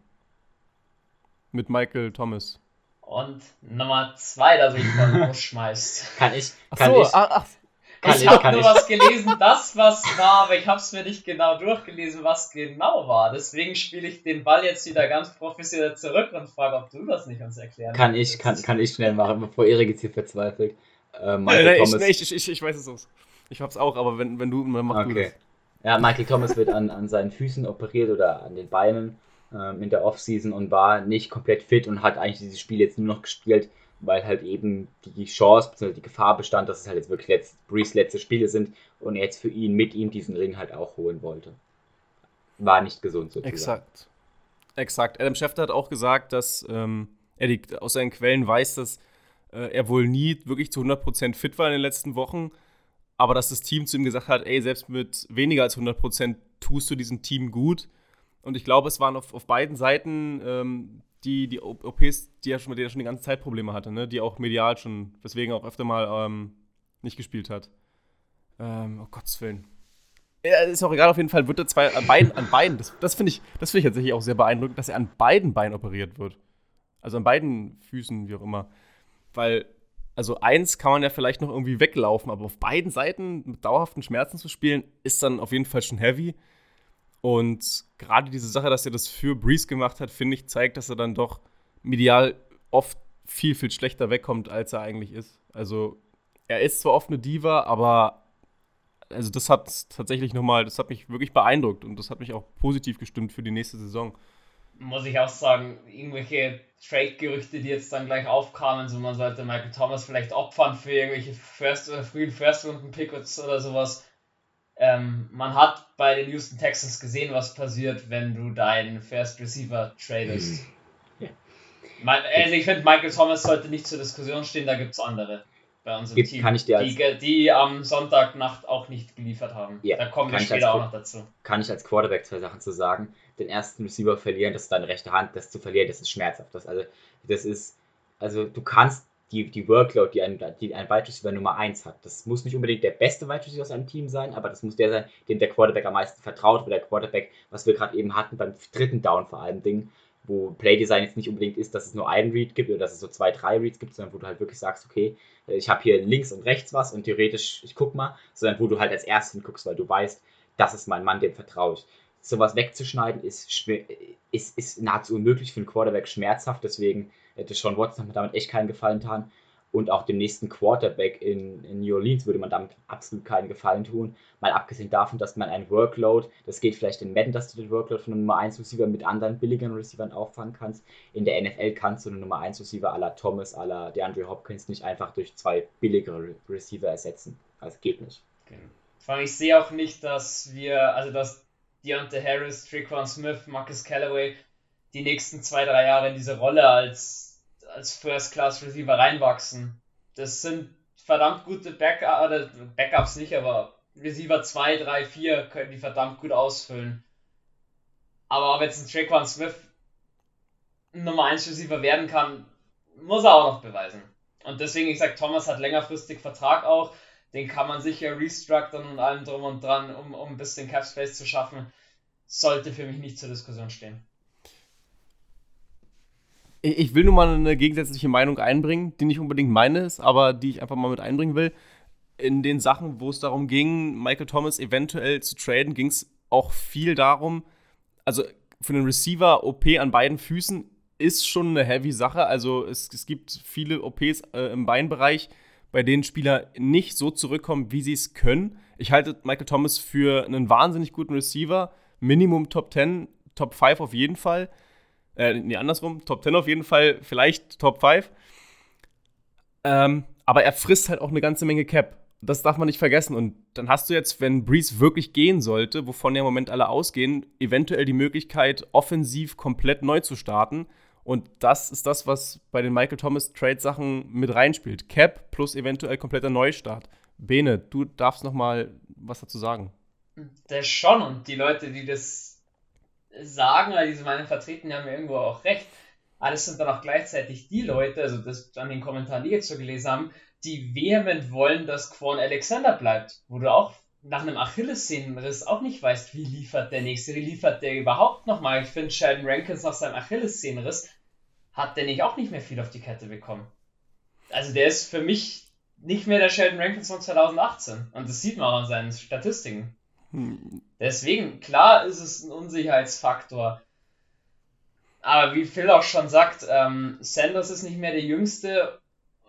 Mit Michael Thomas. Und Nummer zwei, dass ich von Busch schmeißt. Kann ich, kann ach so, ich. Ach, ach, kann ich habe nur ich. was gelesen, das was war, aber ich habe es mir nicht genau durchgelesen, was genau war. Deswegen spiele ich den Ball jetzt wieder ganz professionell zurück und frage, ob du das nicht uns erklären Kann ich, kann, kann ich schnell machen, bevor Erik jetzt hier verzweifelt. Äh, Michael nein, Thomas. Ich, ich, ich, ich, weiß es auch. Ich hab's auch, aber wenn, wenn du, dann mach okay. du das. Ja, Michael Thomas wird an, an seinen Füßen operiert oder an den Beinen ähm, in der Offseason und war nicht komplett fit und hat eigentlich dieses Spiel jetzt nur noch gespielt, weil halt eben die Chance bzw. die Gefahr bestand, dass es halt jetzt wirklich letzt, Brees letzte Spiele sind und er jetzt für ihn mit ihm diesen Ring halt auch holen wollte. War nicht gesund sozusagen. Exakt. Exakt. Adam Schefter hat auch gesagt, dass ähm, er die, aus seinen Quellen weiß, dass äh, er wohl nie wirklich zu 100% fit war in den letzten Wochen, aber dass das Team zu ihm gesagt hat, ey, selbst mit weniger als 100% tust du diesem Team gut. Und ich glaube, es waren auf, auf beiden Seiten ähm, die, die OPs, die er schon, mit denen er schon die ganze Zeit Probleme hatte, ne? die auch medial schon, weswegen auch öfter mal ähm, nicht gespielt hat. Ähm, oh Gottes Willen. Ja, ist auch egal, auf jeden Fall wird er zwei an beiden, an beiden das, das finde ich, das ich tatsächlich auch sehr beeindruckend, dass er an beiden Beinen operiert wird. Also an beiden Füßen, wie auch immer. Weil, also eins kann man ja vielleicht noch irgendwie weglaufen, aber auf beiden Seiten mit dauerhaften Schmerzen zu spielen, ist dann auf jeden Fall schon heavy. Und gerade diese Sache, dass er das für Breeze gemacht hat, finde ich, zeigt, dass er dann doch medial oft viel, viel schlechter wegkommt, als er eigentlich ist. Also, er ist zwar oft eine Diva, aber also das hat tatsächlich nochmal, das hat mich wirklich beeindruckt und das hat mich auch positiv gestimmt für die nächste Saison. Muss ich auch sagen, irgendwelche Trade-Gerüchte, die jetzt dann gleich aufkamen, so man sollte Michael Thomas vielleicht opfern für irgendwelche First oder frühen First-Runden-Pickets oder sowas. Ähm, man hat bei den Houston Texans gesehen, was passiert, wenn du deinen First Receiver tradest. Ja. Also ich finde, Michael Thomas sollte nicht zur Diskussion stehen, da gibt es andere bei unserem Gibt, Team, kann ich dir als, die, die am Sonntagnacht auch nicht geliefert haben. Ja, da kommen wir später auch noch dazu. Kann ich als Quarterback zwei Sachen zu sagen. Den ersten Receiver verlieren, das ist deine rechte Hand, das zu verlieren, das ist schmerzhaft. Das, also, das ist, also du kannst die, die Workload, die ein, die ein Wide Receiver Nummer 1 hat. Das muss nicht unbedingt der beste Wide Receiver aus einem Team sein, aber das muss der sein, dem der Quarterback am meisten vertraut, weil der Quarterback, was wir gerade eben hatten, beim dritten Down vor allem Ding, wo Playdesign jetzt nicht unbedingt ist, dass es nur einen Read gibt oder dass es so zwei, drei Reads gibt, sondern wo du halt wirklich sagst, okay, ich habe hier links und rechts was und theoretisch, ich guck mal, sondern wo du halt als erstes hinguckst, weil du weißt, das ist mein Mann, dem vertraue ich. Sowas wegzuschneiden ist, ist, ist nahezu unmöglich für einen Quarterback schmerzhaft, deswegen hätte Sean Watson damit echt keinen Gefallen getan und auch dem nächsten Quarterback in, in, New Orleans würde man damit absolut keinen Gefallen tun. Mal abgesehen davon, dass man ein Workload, das geht vielleicht in Madden, dass du den Workload von einem Nummer 1 Receiver mit anderen billigeren Receivern auffangen kannst. In der NFL kannst du einen Nummer 1 Receiver à la Thomas, à la DeAndre Hopkins nicht einfach durch zwei billigere Receiver ersetzen. Das geht nicht. Okay. Ich sehe auch nicht, dass wir, also dass Deontay Harris, Trequan Smith, Marcus Callaway die nächsten zwei, drei Jahre in diese Rolle als als First-Class-Receiver reinwachsen. Das sind verdammt gute Backup, oder Backups nicht, aber Receiver 2, 3, 4 können die verdammt gut ausfüllen. Aber ob jetzt ein Traquan Smith Nummer 1 Receiver werden kann, muss er auch noch beweisen. Und deswegen, ich sage, Thomas hat längerfristig Vertrag auch. Den kann man sicher restructuren und allem drum und dran, um, um ein bisschen Cap Space zu schaffen. Sollte für mich nicht zur Diskussion stehen. Ich will nur mal eine gegensätzliche Meinung einbringen, die nicht unbedingt meine ist, aber die ich einfach mal mit einbringen will. In den Sachen, wo es darum ging, Michael Thomas eventuell zu traden, ging es auch viel darum, also für einen Receiver OP an beiden Füßen ist schon eine heavy Sache. Also es, es gibt viele OPs äh, im Beinbereich, bei denen Spieler nicht so zurückkommen, wie sie es können. Ich halte Michael Thomas für einen wahnsinnig guten Receiver. Minimum Top 10, Top 5 auf jeden Fall. Äh, nee, andersrum. Top 10 auf jeden Fall, vielleicht Top 5. Ähm, aber er frisst halt auch eine ganze Menge Cap. Das darf man nicht vergessen. Und dann hast du jetzt, wenn Breeze wirklich gehen sollte, wovon ja im Moment alle ausgehen, eventuell die Möglichkeit, offensiv komplett neu zu starten. Und das ist das, was bei den Michael Thomas Trade-Sachen mit reinspielt. Cap plus eventuell kompletter Neustart. Bene, du darfst noch mal was dazu sagen. Das schon. Und die Leute, die das sagen, oder diese Meinung vertreten, die haben ja irgendwo auch recht. Das sind dann auch gleichzeitig die Leute, also das an den Kommentaren, die jetzt so gelesen haben, die vehement wollen, dass Quan Alexander bleibt, wo du auch nach einem Achillessehnenriss auch nicht weißt, wie liefert der nächste, wie liefert der überhaupt nochmal. Ich finde, Sheldon Rankins nach seinem Achillessehnenriss hat der nicht auch nicht mehr viel auf die Kette bekommen. Also der ist für mich nicht mehr der Sheldon Rankins von 2018 und das sieht man auch an seinen Statistiken. Deswegen, klar ist es ein Unsicherheitsfaktor. Aber wie Phil auch schon sagt, ähm, Sanders ist nicht mehr der Jüngste.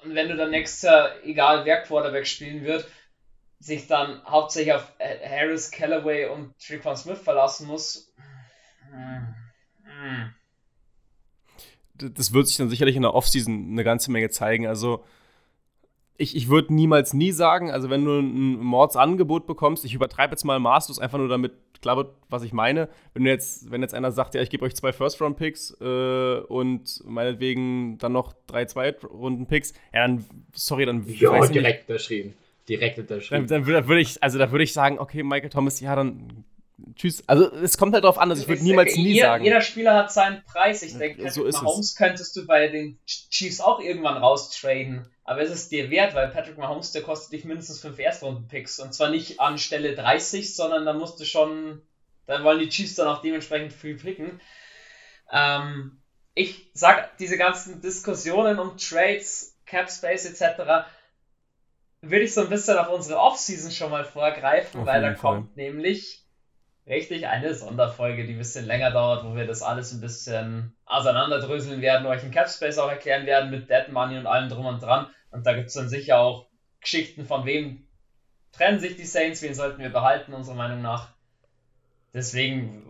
Und wenn du dann nächstes Jahr, egal wer Quarterback spielen wird, sich dann hauptsächlich auf Harris, Callaway und Trequan Smith verlassen muss. Das wird sich dann sicherlich in der Offseason eine ganze Menge zeigen. Also ich, ich würde niemals nie sagen, also wenn du ein Mordsangebot bekommst, ich übertreibe jetzt mal maßlos, einfach nur damit klar wird, was ich meine. Wenn jetzt, wenn jetzt einer sagt, ja, ich gebe euch zwei First-Round-Picks äh, und meinetwegen dann noch drei Zweitrunden-Picks, ja, dann, sorry, dann. Ja, direkt unterschrieben. Direkt unterschrieben. Dann, dann würde ich, also da würde ich sagen, okay, Michael Thomas, ja, dann tschüss. Also es kommt halt darauf an, also ich würde niemals nie jeder, sagen. Jeder Spieler hat seinen Preis. Ich denke, Patrick so Mahomes es. könntest du bei den Chiefs auch irgendwann raustraden. Aber es ist dir wert, weil Patrick Mahomes, der kostet dich mindestens fünf Erstrunden-Picks. Und zwar nicht an Stelle 30, sondern da musst du schon, da wollen die Chiefs dann auch dementsprechend viel picken. Ähm, ich sag, diese ganzen Diskussionen um Trades Cap Space etc., würde ich so ein bisschen auf unsere Offseason schon mal vorgreifen, auf weil da Fall. kommt nämlich richtig eine Sonderfolge, die ein bisschen länger dauert, wo wir das alles ein bisschen auseinanderdröseln werden, euch in Capspace auch erklären werden mit Dead Money und allem drum und dran. Und da gibt es dann sicher auch Geschichten von wem trennen sich die Saints, wen sollten wir behalten, unserer Meinung nach. Deswegen,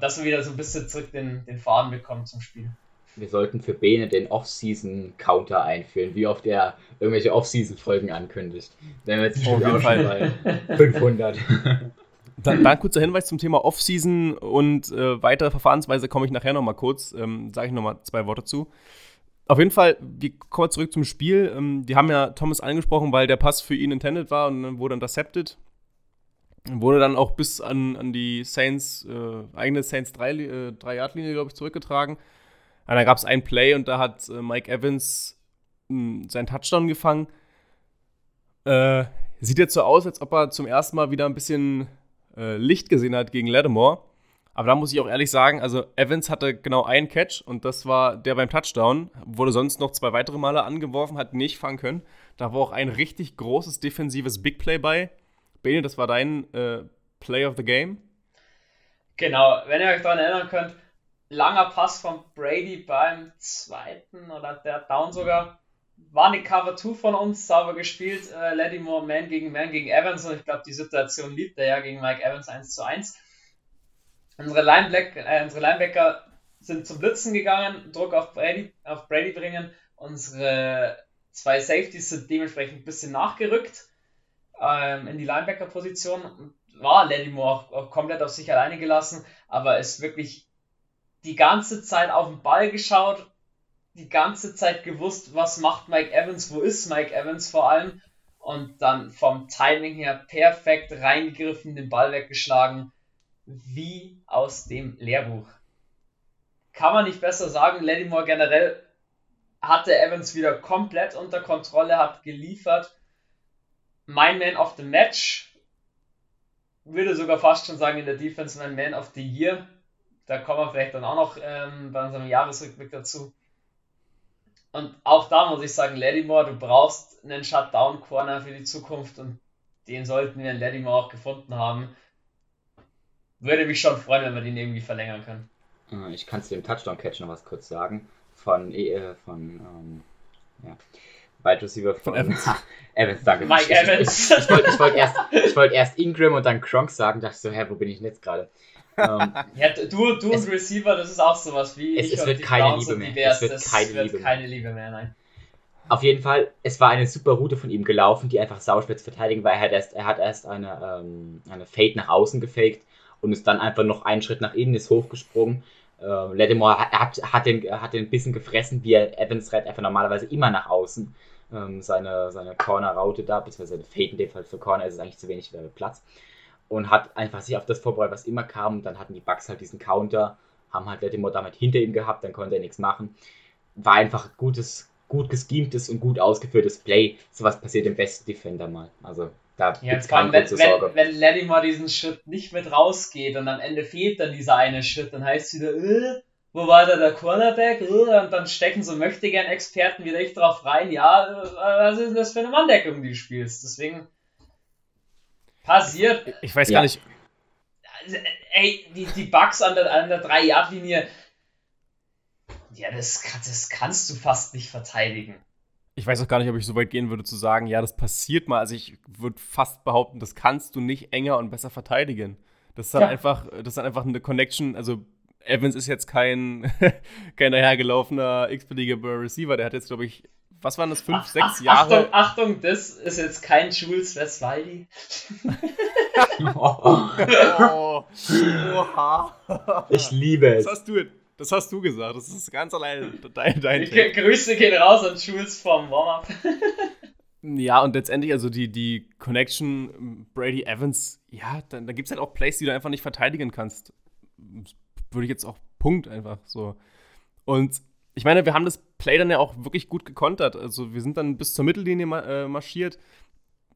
dass wir wieder so ein bisschen zurück den, den Faden bekommen zum Spiel. Wir sollten für Bene den Off-Season-Counter einführen, wie oft er irgendwelche Off-Season-Folgen ankündigt. Dann wir jetzt Auf jeden Fall bei 500. Dann, dann kurzer Hinweis zum Thema Off-Season und äh, weitere Verfahrensweise komme ich nachher nochmal kurz, ähm, sage ich nochmal zwei Worte zu. Auf jeden Fall, wir kommen zurück zum Spiel. Ähm, die haben ja Thomas angesprochen, weil der Pass für ihn intended war und dann wurde intercepted. Wurde dann auch bis an, an die Saints, äh, eigene Saints 3-Yard-Linie, äh, glaube ich, zurückgetragen. Und dann gab es ein Play und da hat äh, Mike Evans mh, seinen Touchdown gefangen. Äh, sieht jetzt so aus, als ob er zum ersten Mal wieder ein bisschen äh, Licht gesehen hat gegen Lattimore. Aber da muss ich auch ehrlich sagen, also Evans hatte genau einen Catch und das war der beim Touchdown. Wurde sonst noch zwei weitere Male angeworfen, hat nicht fangen können. Da war auch ein richtig großes defensives Big Play bei. Bene, das war dein äh, Play of the Game. Genau, wenn ihr euch daran erinnern könnt, langer Pass von Brady beim zweiten oder der Down sogar. War eine Cover 2 von uns, sauber gespielt. Äh, Lattimore Man gegen Man gegen Evans und ich glaube, die Situation liebt er ja gegen Mike Evans 1 zu 1. Unsere, Linebacker, äh, unsere Linebacker sind zum Blitzen gegangen, Druck auf Brady, auf Brady bringen. Unsere zwei Safeties sind dementsprechend ein bisschen nachgerückt ähm, in die Linebacker-Position. War Lattimore auch, auch komplett auf sich alleine gelassen, aber ist wirklich die ganze Zeit auf den Ball geschaut, die ganze Zeit gewusst, was macht Mike Evans, wo ist Mike Evans vor allem und dann vom Timing her perfekt reingegriffen, den Ball weggeschlagen, wie aus dem Lehrbuch. Kann man nicht besser sagen, Lattimore generell hatte Evans wieder komplett unter Kontrolle, hat geliefert. Mein Man of the Match würde sogar fast schon sagen in der Defense mein Man of the Year. Da kommen wir vielleicht dann auch noch ähm, bei unserem Jahresrückblick dazu. Und auch da muss ich sagen, Lattimore, du brauchst einen Shutdown-Corner für die Zukunft und den sollten wir in Lattimore auch gefunden haben. Würde mich schon freuen, wenn wir den irgendwie verlängern können. Äh, ich kann zu dem Touchdown-Catch noch was kurz sagen. Von, äh, von ähm, ja. Wide Receiver von, von Evans. Evans, danke. Mike Evans. Ich, ich, ich wollte wollt erst, wollt erst Ingram und dann Kronk sagen, dachte so, hä, wo bin ich denn jetzt gerade? Ähm, ja, du, du es, und Receiver, das ist auch sowas wie. Es, es wird keine Liebe mehr. Es wird keine, wird Liebe, keine mehr. Liebe mehr, nein. Auf jeden Fall, es war eine super Route von ihm gelaufen, die einfach sauspitz verteidigen, weil er hat erst, er hat erst eine, ähm, eine Fade nach außen gefaked und ist dann einfach noch einen Schritt nach innen, ist hochgesprungen. Äh, Lattimore hat, hat, den, hat den ein bisschen gefressen, wie er Evans rennt einfach normalerweise immer nach außen. Ähm, seine seine Corner-Raute da, beziehungsweise Fade in dem Fall für Corner ist es eigentlich zu wenig Platz und hat einfach sich auf das vorbereitet, was immer kam. Dann hatten die Bugs halt diesen Counter, haben halt Lattimore damit hinter ihm gehabt, dann konnte er nichts machen. War einfach gutes, gut geschemtes und gut ausgeführtes Play. Sowas passiert im besten Defender mal. Also da ja, gibt's keine wenn, Sorge. Wenn, wenn Lattimore diesen Schritt nicht mit rausgeht und am Ende fehlt dann dieser eine Schritt, dann heißt es wieder, äh, wo war da der Cornerback? Äh, und dann stecken so möchte gern Experten wieder echt drauf rein. Ja, äh, was ist denn das für eine Manndeckung, die du spielst? Deswegen passiert. Ich weiß ja. gar nicht. Ey, die, die Bugs an der, an der 3-Yard-Linie, ja, das, das kannst du fast nicht verteidigen. Ich weiß auch gar nicht, ob ich so weit gehen würde zu sagen, ja, das passiert mal. Also ich würde fast behaupten, das kannst du nicht enger und besser verteidigen. Das ist dann ja. einfach, das ist dann einfach eine Connection. Also Evans ist jetzt kein, kein dahergelaufener x-beliebiger Receiver. Der hat jetzt, glaube ich, was waren das, fünf, sechs Jahre? Achtung, Achtung, das ist jetzt kein Jules Westwaldi. oh. Oha. Ich liebe es. Das hast du, das hast du gesagt. Das ist ganz allein dein, dein Grüße gehen raus an Jules vom Warm-Up. ja, und letztendlich, also die, die Connection Brady Evans, ja, dann, dann gibt es halt auch Plays, die du einfach nicht verteidigen kannst. Würde ich jetzt auch Punkt einfach so. Und ich meine, wir haben das Play dann ja auch wirklich gut gekontert. Also wir sind dann bis zur Mittellinie äh, marschiert.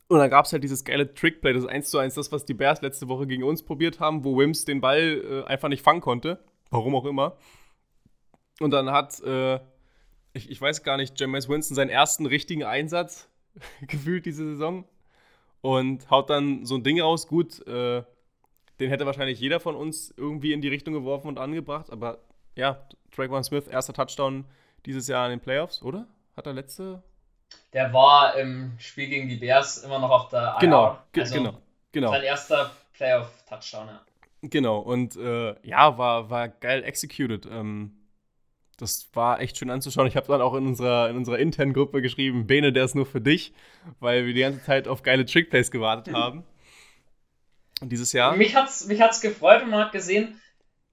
Und dann gab es halt dieses geile Trickplay, das ist 1 zu 1 das, was die Bears letzte Woche gegen uns probiert haben, wo Wims den Ball äh, einfach nicht fangen konnte. Warum auch immer. Und dann hat äh, ich, ich weiß gar nicht, Jameis Winston seinen ersten richtigen Einsatz gefühlt diese Saison und haut dann so ein Ding raus. Gut, äh, den hätte wahrscheinlich jeder von uns irgendwie in die Richtung geworfen und angebracht, aber ja, Traquan Smith, erster Touchdown dieses Jahr in den Playoffs, oder? Hat er letzte? Der war im Spiel gegen die Bears immer noch auf der IR. Genau, also genau, genau. Sein erster Playoff-Touchdown, ja. Genau, und äh, ja, war, war geil executed. Ähm, das war echt schön anzuschauen. Ich habe dann auch in unserer, in unserer internen Gruppe geschrieben, Bene, der ist nur für dich, weil wir die ganze Zeit auf geile Trickplays gewartet haben. Und dieses Jahr. Mich hat's, mich hat's gefreut und man hat gesehen,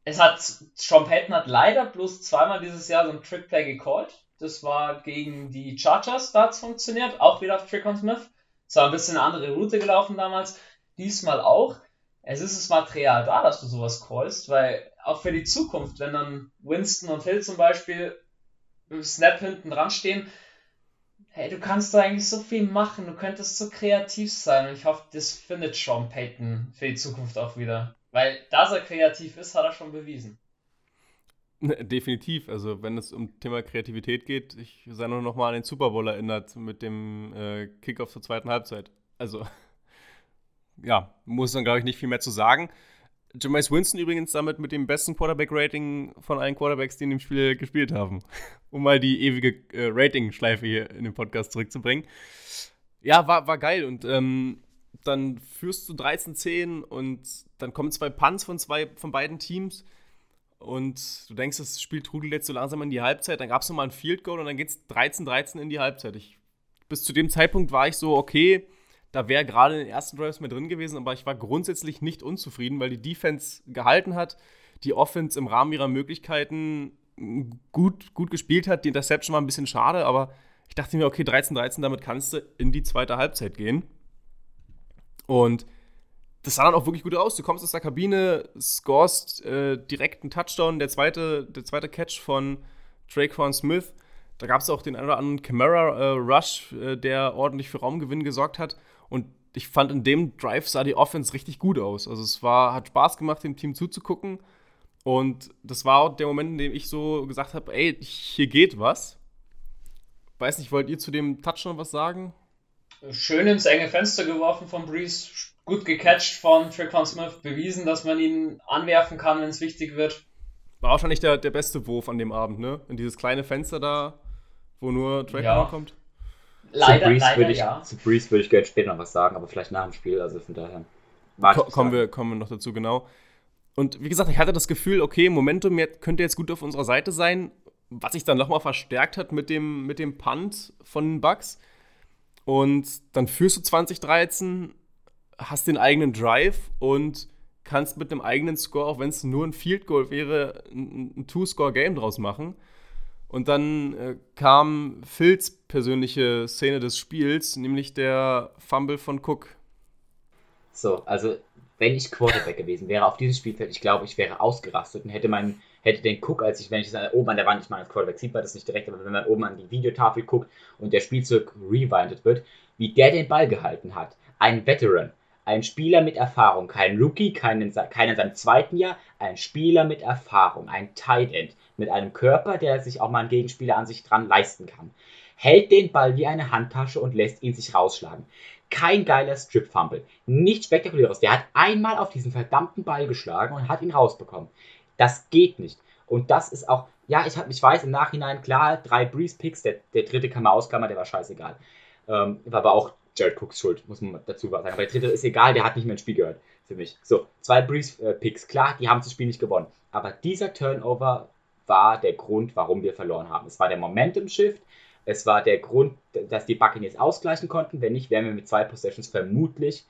es hat, Sean Payton hat leider bloß zweimal dieses Jahr so ein Trickplay gecallt. Das war gegen die Chargers, da hat es funktioniert, auch wieder auf Trick on Smith. Es war ein bisschen eine andere Route gelaufen damals, diesmal auch. Es ist das Material da, dass du sowas callst, weil auch für die Zukunft, wenn dann Winston und Hill zum Beispiel im Snap hinten dran stehen, hey, du kannst da eigentlich so viel machen, du könntest so kreativ sein und ich hoffe, das findet Sean Payton für die Zukunft auch wieder. Weil, dass er kreativ ist, hat er schon bewiesen. Definitiv. Also, wenn es um Thema Kreativität geht, ich sei nur noch mal an den Super Bowl erinnert mit dem äh, Kickoff zur zweiten Halbzeit. Also, ja, muss dann, glaube ich, nicht viel mehr zu sagen. Jameis Winston übrigens damit mit dem besten Quarterback-Rating von allen Quarterbacks, die in dem Spiel gespielt haben. Um mal die ewige äh, Rating-Schleife hier in den Podcast zurückzubringen. Ja, war, war geil und ähm, dann führst du 13-10 und dann kommen zwei Punts von, zwei, von beiden Teams und du denkst, das Spiel trudelt jetzt so langsam in die Halbzeit. Dann gab es nochmal ein Field Goal und dann geht es 13-13 in die Halbzeit. Ich, bis zu dem Zeitpunkt war ich so, okay, da wäre gerade in den ersten Drives mehr drin gewesen, aber ich war grundsätzlich nicht unzufrieden, weil die Defense gehalten hat, die Offense im Rahmen ihrer Möglichkeiten gut, gut gespielt hat. Die Interception war ein bisschen schade, aber ich dachte mir, okay, 13-13, damit kannst du in die zweite Halbzeit gehen. Und das sah dann auch wirklich gut aus. Du kommst aus der Kabine, scorest äh, direkt einen Touchdown, der zweite, der zweite Catch von Traquan Smith. Da gab es auch den einen oder anderen Camara-Rush, äh, äh, der ordentlich für Raumgewinn gesorgt hat. Und ich fand, in dem Drive sah die Offense richtig gut aus. Also es war, hat Spaß gemacht, dem Team zuzugucken. Und das war auch der Moment, in dem ich so gesagt habe, ey, hier geht was. Weiß nicht, wollt ihr zu dem Touchdown was sagen? Schön ins enge Fenster geworfen von Breeze, gut gecatcht von Traquan Smith, bewiesen, dass man ihn anwerfen kann, wenn es wichtig wird. War wahrscheinlich der, der beste Wurf an dem Abend, ne? In dieses kleine Fenster da, wo nur Traquan ja. kommt. Leider, zu Breeze leider, würde ich, ja. Zu Breeze würde ich gerne später noch was sagen, aber vielleicht nach dem Spiel, also von daher. Ko kommen, wir, kommen wir noch dazu, genau. Und wie gesagt, ich hatte das Gefühl, okay, Momentum könnte jetzt gut auf unserer Seite sein, was sich dann nochmal verstärkt hat mit dem, mit dem Punt von den Bucks. Und dann führst du 2013, hast den eigenen Drive und kannst mit einem eigenen Score, auch wenn es nur ein Field Goal wäre, ein, ein Two-Score-Game draus machen. Und dann äh, kam Phils persönliche Szene des Spiels, nämlich der Fumble von Cook. So, also wenn ich Quarterback gewesen wäre auf diesem Spielfeld, ich glaube, ich wäre ausgerastet und hätte meinen hätte den Cook, als ich, wenn ich oben an der Wand, ich meine, als Quarterback sieht man das nicht direkt, aber wenn man oben an die Videotafel guckt und der Spielzug rewindet wird, wie der den Ball gehalten hat. Ein Veteran, ein Spieler mit Erfahrung, kein Rookie, kein, kein in seinem zweiten Jahr, ein Spieler mit Erfahrung, ein Tight End mit einem Körper, der sich auch mal einen Gegenspieler an sich dran leisten kann. Hält den Ball wie eine Handtasche und lässt ihn sich rausschlagen. Kein geiler Strip-Fumble. Nicht spektakuläres. Der hat einmal auf diesen verdammten Ball geschlagen und hat ihn rausbekommen. Das geht nicht. Und das ist auch, ja, ich, hab, ich weiß im Nachhinein, klar, drei Breeze-Picks, der, der dritte kann man ausklammern, der war scheißegal. Ähm, war aber auch Jared Cooks Schuld, muss man dazu sagen. Aber der dritte ist egal, der hat nicht mehr ins Spiel gehört für mich. So, zwei Breeze-Picks, klar, die haben das Spiel nicht gewonnen. Aber dieser Turnover war der Grund, warum wir verloren haben. Es war der Momentum-Shift, es war der Grund, dass die Buccaneers ausgleichen konnten. Wenn nicht, wären wir mit zwei Possessions vermutlich,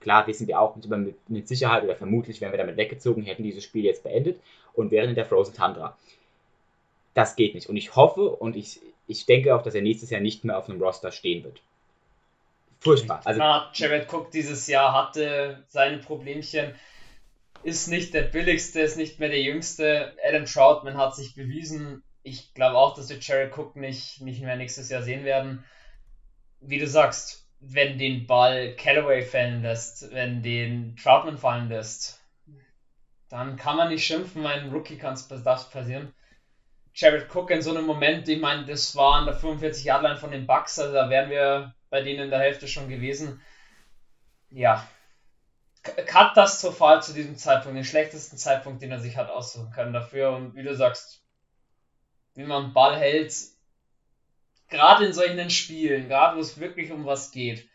klar wissen wir auch mit, mit Sicherheit oder vermutlich wären wir damit weggezogen, hätten dieses Spiel jetzt beendet und wären in der Frozen Tundra. Das geht nicht. Und ich hoffe und ich, ich denke auch, dass er nächstes Jahr nicht mehr auf einem Roster stehen wird. Furchtbar. Also, Na, Jared Cook dieses Jahr hatte seine Problemchen ist nicht der billigste, ist nicht mehr der jüngste. Adam Troutman hat sich bewiesen. Ich glaube auch, dass wir Jared Cook nicht, nicht mehr nächstes Jahr sehen werden. Wie du sagst, wenn den Ball Callaway fallen lässt, wenn den Troutman fallen lässt, dann kann man nicht schimpfen, ein Rookie kann es das passieren. Jared Cook in so einem Moment, ich meine, das war an der 45 Yard Line von den Bucks, also da wären wir bei denen in der Hälfte schon gewesen. Ja, katastrophal zu diesem Zeitpunkt, den schlechtesten Zeitpunkt, den er sich hat aussuchen können dafür. Und wie du sagst, wie man Ball hält, gerade in solchen Spielen, gerade wo es wirklich um was geht,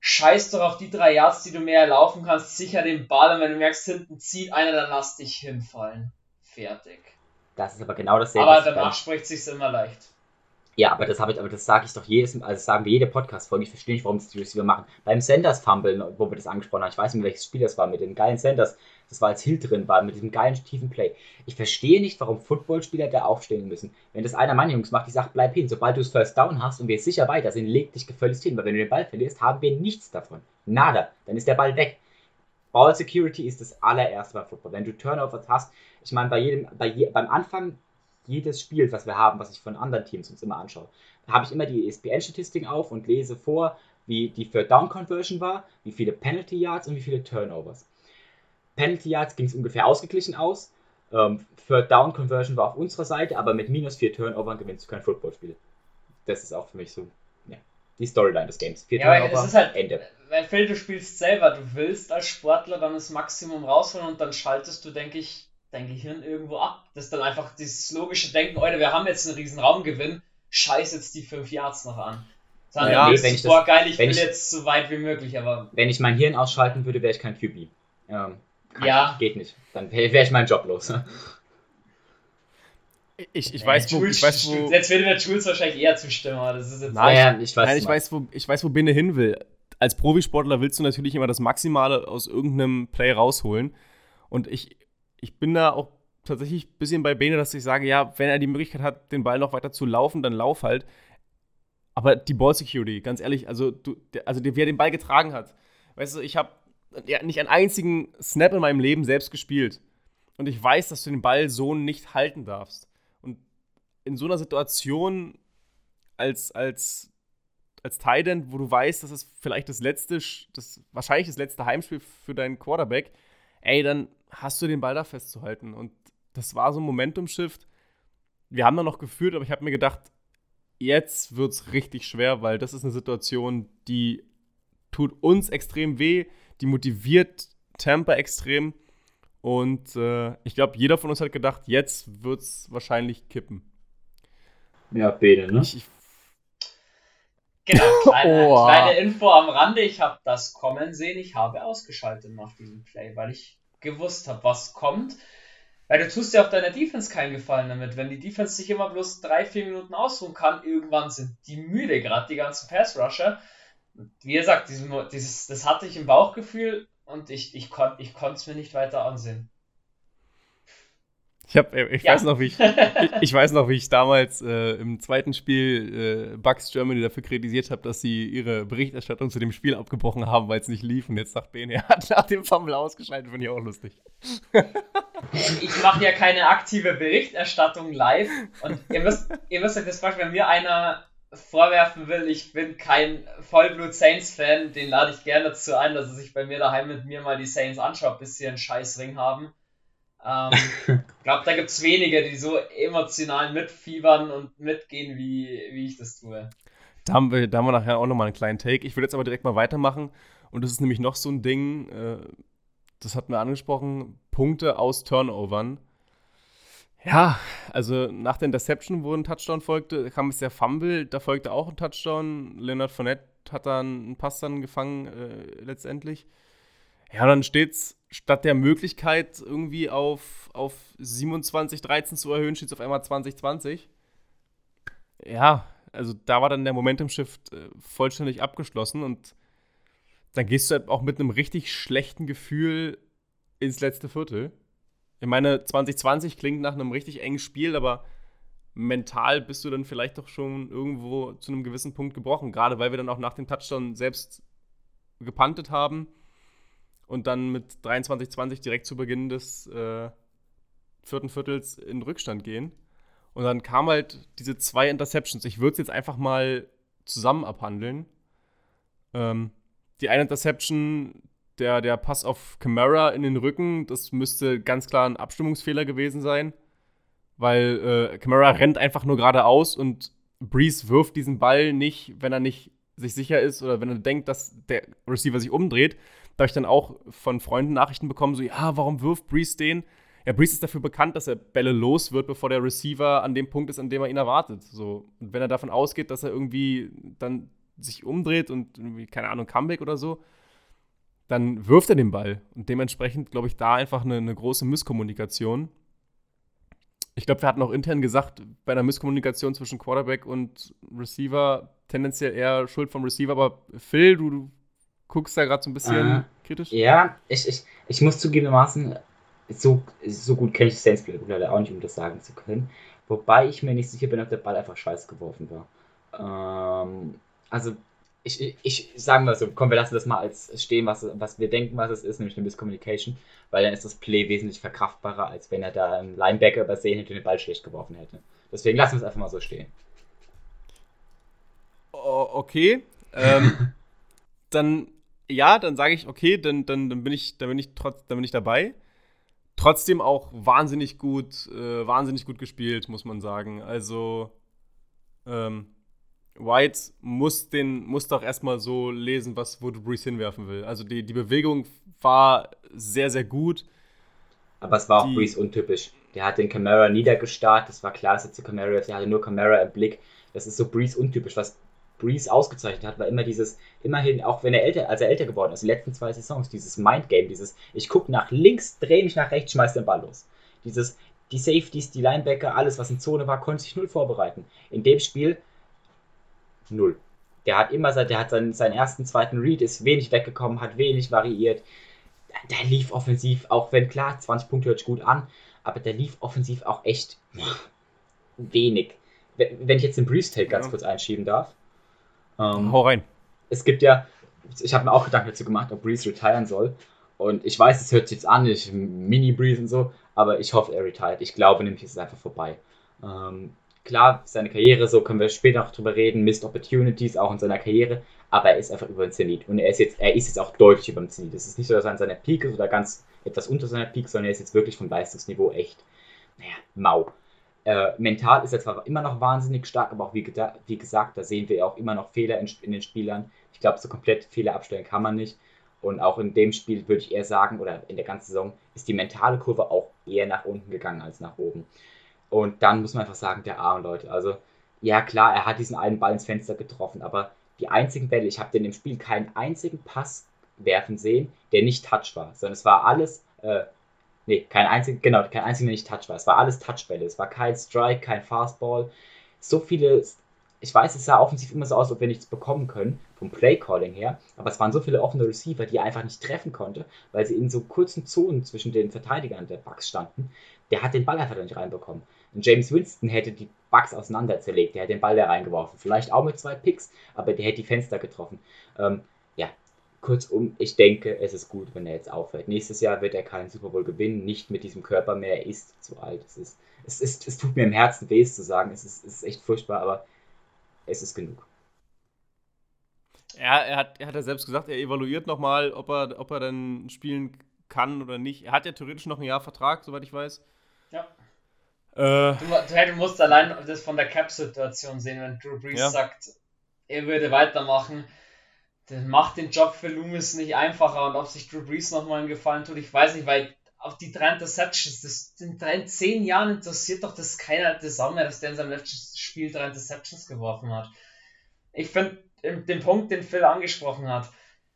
scheiß doch auf die drei Yards, die du mehr laufen kannst, sicher den Ball und wenn du merkst, hinten zieht einer, dann lass dich hinfallen. Fertig. Das ist aber genau dasselbe. Aber danach spricht sich's immer leicht. Ja, aber das das sage ich doch jedes Mal, also sagen wir jede Podcast-Folge, ich verstehe nicht, warum das die Receiver machen. Beim Sanders Fumble, wo wir das angesprochen haben, ich weiß nicht, welches Spiel das war, mit dem geilen Sanders, das war als Hill drin war, mit diesem geilen tiefen Play. Ich verstehe nicht, warum Footballspieler da aufstehen müssen. Wenn das einer meiner Jungs macht, die sagt, bleib hin, sobald du es First Down hast und wir sicher weiter sind, leg dich gefälligst hin, weil wenn du den Ball verlierst, haben wir nichts davon. Nada. Dann ist der Ball weg. Ball Security ist das allererste bei Football. Wenn du Turnovers hast, ich meine, bei jedem, bei je, beim Anfang jedes Spiels, was wir haben, was ich von anderen Teams uns immer anschaue, habe ich immer die ESPN-Statistiken auf und lese vor, wie die Third Down Conversion war, wie viele Penalty Yards und wie viele Turnovers. Penalty Yards ging es ungefähr ausgeglichen aus. Ähm, Third Down Conversion war auf unserer Seite, aber mit minus vier Turnovers gewinnst du kein Footballspiel. Das ist auch für mich so ja, die Storyline des Games. Vier ja, Turnover, es ist halt, Ende. Weil Phil, du spielst selber, du willst als Sportler dann das Maximum rausholen und dann schaltest du, denke ich, dein Gehirn irgendwo ab. Das ist dann einfach dieses logische Denken, Leute, wir haben jetzt einen riesen Raumgewinn, scheiß jetzt die 5 Yards noch an. Sondern ja, wenn ich boah, geil, ich will ich, jetzt so weit wie möglich, aber. Wenn ich mein Hirn ausschalten würde, wäre ich kein QB. Ähm, ja. Ich, geht nicht. Dann wäre wär ich meinen Job los. Ich, ich, weiß, wo, Jules, ich weiß, wo. Jetzt würde der Jules wahrscheinlich eher zustimmen, aber das ist jetzt. Nein, ich weiß, nein, ich weiß, wo, ich weiß, wo Binde hin will. Als Profisportler willst du natürlich immer das Maximale aus irgendeinem Play rausholen. Und ich, ich bin da auch tatsächlich ein bisschen bei Bene, dass ich sage, ja, wenn er die Möglichkeit hat, den Ball noch weiter zu laufen, dann lauf halt. Aber die Ball Security, ganz ehrlich, also, du, also wie er den Ball getragen hat. Weißt du, ich habe ja, nicht einen einzigen Snap in meinem Leben selbst gespielt. Und ich weiß, dass du den Ball so nicht halten darfst. Und in so einer Situation als, als, als Tight End, wo du weißt, das ist vielleicht das letzte, das wahrscheinlich das letzte Heimspiel für deinen Quarterback, ey, dann hast du den Ball da festzuhalten. Und das war so ein Momentum-Shift. Wir haben da noch geführt, aber ich habe mir gedacht, jetzt wird es richtig schwer, weil das ist eine Situation, die tut uns extrem weh, die motiviert Tampa extrem. Und äh, ich glaube, jeder von uns hat gedacht, jetzt wird es wahrscheinlich kippen. Ja, Bene, ne? Ich, ich Genau, kleine, oh. kleine Info am Rande. Ich habe das kommen sehen. Ich habe ausgeschaltet nach diesem Play, weil ich gewusst habe, was kommt. Weil du tust ja auch deiner Defense keinen Gefallen damit. Wenn die Defense sich immer bloß drei, vier Minuten ausruhen kann, irgendwann sind die müde, gerade die ganzen Pass-Rusher. Wie gesagt, dieses, dieses, das hatte ich im Bauchgefühl und ich, ich, kon, ich konnte es mir nicht weiter ansehen. Ich, hab, äh, ich, ja. weiß noch, wie ich, ich, ich, weiß noch, wie ich damals äh, im zweiten Spiel äh, Bucks Germany dafür kritisiert habe, dass sie ihre Berichterstattung zu dem Spiel abgebrochen haben, weil es nicht lief. Und jetzt sagt Ben, er hat nach dem Fumble ausgeschaltet, finde ich auch lustig. ich mache ja keine aktive Berichterstattung live. Und ihr müsst, ihr müsst euch das vorstellen, wenn mir einer vorwerfen will, ich bin kein Vollblut Saints-Fan, den lade ich gerne dazu ein, dass er sich bei mir daheim mit mir mal die Saints anschaut, bis sie einen Scheißring haben. Ähm, ich glaube, da gibt es wenige, die so emotional mitfiebern und mitgehen, wie, wie ich das tue. Da haben, wir, da haben wir nachher auch nochmal einen kleinen Take. Ich würde jetzt aber direkt mal weitermachen. Und das ist nämlich noch so ein Ding, äh, das hatten wir angesprochen, Punkte aus Turnovern. Ja, also nach der Interception, wo ein Touchdown folgte, kam es der Fumble, da folgte auch ein Touchdown. Leonard Fournette hat dann einen Pass dann gefangen äh, letztendlich. Ja, dann steht es statt der Möglichkeit, irgendwie auf, auf 27, 13 zu erhöhen, steht es auf einmal 20, 20. Ja, also da war dann der Momentum-Shift äh, vollständig abgeschlossen und dann gehst du halt auch mit einem richtig schlechten Gefühl ins letzte Viertel. Ich meine, 2020 klingt nach einem richtig engen Spiel, aber mental bist du dann vielleicht doch schon irgendwo zu einem gewissen Punkt gebrochen. Gerade weil wir dann auch nach dem Touchdown selbst gepantet haben und dann mit 23-20 direkt zu Beginn des äh, vierten Viertels in Rückstand gehen. Und dann kamen halt diese zwei Interceptions. Ich würde es jetzt einfach mal zusammen abhandeln. Ähm, die eine Interception, der, der Pass auf Camara in den Rücken, das müsste ganz klar ein Abstimmungsfehler gewesen sein. weil äh, Camara rennt einfach nur geradeaus und Breeze wirft diesen Ball nicht, wenn er nicht sich sicher ist oder wenn er denkt, dass der Receiver sich umdreht. Da habe ich dann auch von Freunden Nachrichten bekommen, so, ja, warum wirft Breeze den? Ja, Breeze ist dafür bekannt, dass er Bälle los wird, bevor der Receiver an dem Punkt ist, an dem er ihn erwartet. So, und wenn er davon ausgeht, dass er irgendwie dann sich umdreht und irgendwie, keine Ahnung, Comeback oder so, dann wirft er den Ball. Und dementsprechend, glaube ich, da einfach eine, eine große Misskommunikation. Ich glaube, wir hatten auch intern gesagt, bei einer Misskommunikation zwischen Quarterback und Receiver tendenziell eher Schuld vom Receiver. Aber Phil, du, du guckst da gerade so ein bisschen äh, kritisch. Ja, ich, ich, ich muss zugegebenermaßen, so, so gut kenne ich Saints leider auch nicht, um das sagen zu können. Wobei ich mir nicht sicher bin, ob der Ball einfach scheiß geworfen war. Ähm, also ich, ich, sagen wir so, komm, wir lassen das mal als stehen, was, was wir denken, was es ist, nämlich eine Misscommunication, weil dann ist das Play wesentlich verkraftbarer, als wenn er da einen Linebacker übersehen hätte und den Ball schlecht geworfen hätte. Deswegen lassen wir es einfach mal so stehen. Okay. Ähm, dann, ja, dann sage ich, okay, dann, dann, dann bin ich, dann bin ich trotz, dann bin ich dabei. Trotzdem auch wahnsinnig gut, äh, wahnsinnig gut gespielt, muss man sagen. Also, ähm, White muss, den, muss doch erstmal so lesen, was, wo Brees hinwerfen will. Also die, die Bewegung war sehr, sehr gut. Aber es war auch Brees untypisch. Der hat den Camara niedergestarrt, das war klar, dass er zu Camara ist, er hatte nur Camara im Blick. Das ist so Brees untypisch. Was Brees ausgezeichnet hat, war immer dieses, immerhin, auch wenn er älter, als er älter geworden ist, die letzten zwei Saisons, dieses Mindgame, dieses, ich gucke nach links, drehe mich nach rechts, schmeiß den Ball los. Dieses, die Safeties, die Linebacker, alles, was in Zone war, konnte sich null vorbereiten. In dem Spiel null. Der hat immer der hat seinen, seinen ersten, zweiten Read, ist wenig weggekommen, hat wenig variiert. Der lief offensiv, auch wenn klar, 20 Punkte hört sich gut an, aber der lief offensiv auch echt wenig. Wenn ich jetzt den Breeze-Take ganz ja. kurz einschieben darf. Ähm, Hau rein. Es gibt ja, ich habe mir auch Gedanken dazu gemacht, ob Breeze retiren soll. Und ich weiß, es hört sich jetzt an, ich Mini-Breeze und so, aber ich hoffe, er retired. Ich glaube nämlich, es ist einfach vorbei. Ähm, klar, seine Karriere, so können wir später noch drüber reden, Missed Opportunities auch in seiner Karriere, aber er ist einfach über den Zenit. Und er ist jetzt, er ist jetzt auch deutlich über dem Zenit. Es ist nicht so, dass er an seiner Peak ist oder ganz etwas unter seiner Peak, sondern er ist jetzt wirklich vom Leistungsniveau echt, naja, mau. Äh, mental ist er zwar immer noch wahnsinnig stark, aber auch wie, wie gesagt, da sehen wir auch immer noch Fehler in, in den Spielern. Ich glaube, so komplett Fehler abstellen kann man nicht. Und auch in dem Spiel würde ich eher sagen, oder in der ganzen Saison, ist die mentale Kurve auch eher nach unten gegangen als nach oben. Und dann muss man einfach sagen, der Arm, Leute. Also, ja klar, er hat diesen einen Ball ins Fenster getroffen, aber die einzigen Bälle, ich habe in dem Spiel keinen einzigen Pass werfen sehen, der nicht Touch war, sondern es war alles, äh, nee, kein einziger, genau, kein einziger, nicht Touch war. Es war alles Touchbälle. Es war kein Strike, kein Fastball. So viele, ich weiß, es sah offensiv immer so aus, ob wir nichts bekommen können, vom Playcalling her, aber es waren so viele offene Receiver, die er einfach nicht treffen konnte, weil sie in so kurzen Zonen zwischen den Verteidigern der Bucks standen. Der hat den Ball einfach nicht reinbekommen. Und James Winston hätte die Bugs auseinander zerlegt. Der hätte den Ball da reingeworfen. Vielleicht auch mit zwei Picks, aber der hätte die Fenster getroffen. Ähm, kurzum, ich denke, es ist gut, wenn er jetzt aufhört. Nächstes Jahr wird er keinen Super Bowl gewinnen, nicht mit diesem Körper mehr. Er ist zu alt. Es, ist, es, ist, es tut mir im Herzen weh, es zu sagen. Es ist, es ist echt furchtbar, aber es ist genug. Ja, er hat, er hat ja selbst gesagt, er evaluiert nochmal, ob er, ob er dann spielen kann oder nicht. Er hat ja theoretisch noch ein Jahr Vertrag, soweit ich weiß. Ja. Äh, du, du, musst allein das von der Cap-Situation sehen, wenn Drew Brees ja. sagt, er würde weitermachen, dann macht den Job für Loomis nicht einfacher und ob sich Drew Brees nochmal einen Gefallen tut, ich weiß nicht, weil auch die drei Interceptions, das in drei, zehn Jahren interessiert doch das keiner das auch mehr, dass der in seinem letzten Spiel drei Interceptions geworfen hat. Ich finde den Punkt, den Phil angesprochen hat,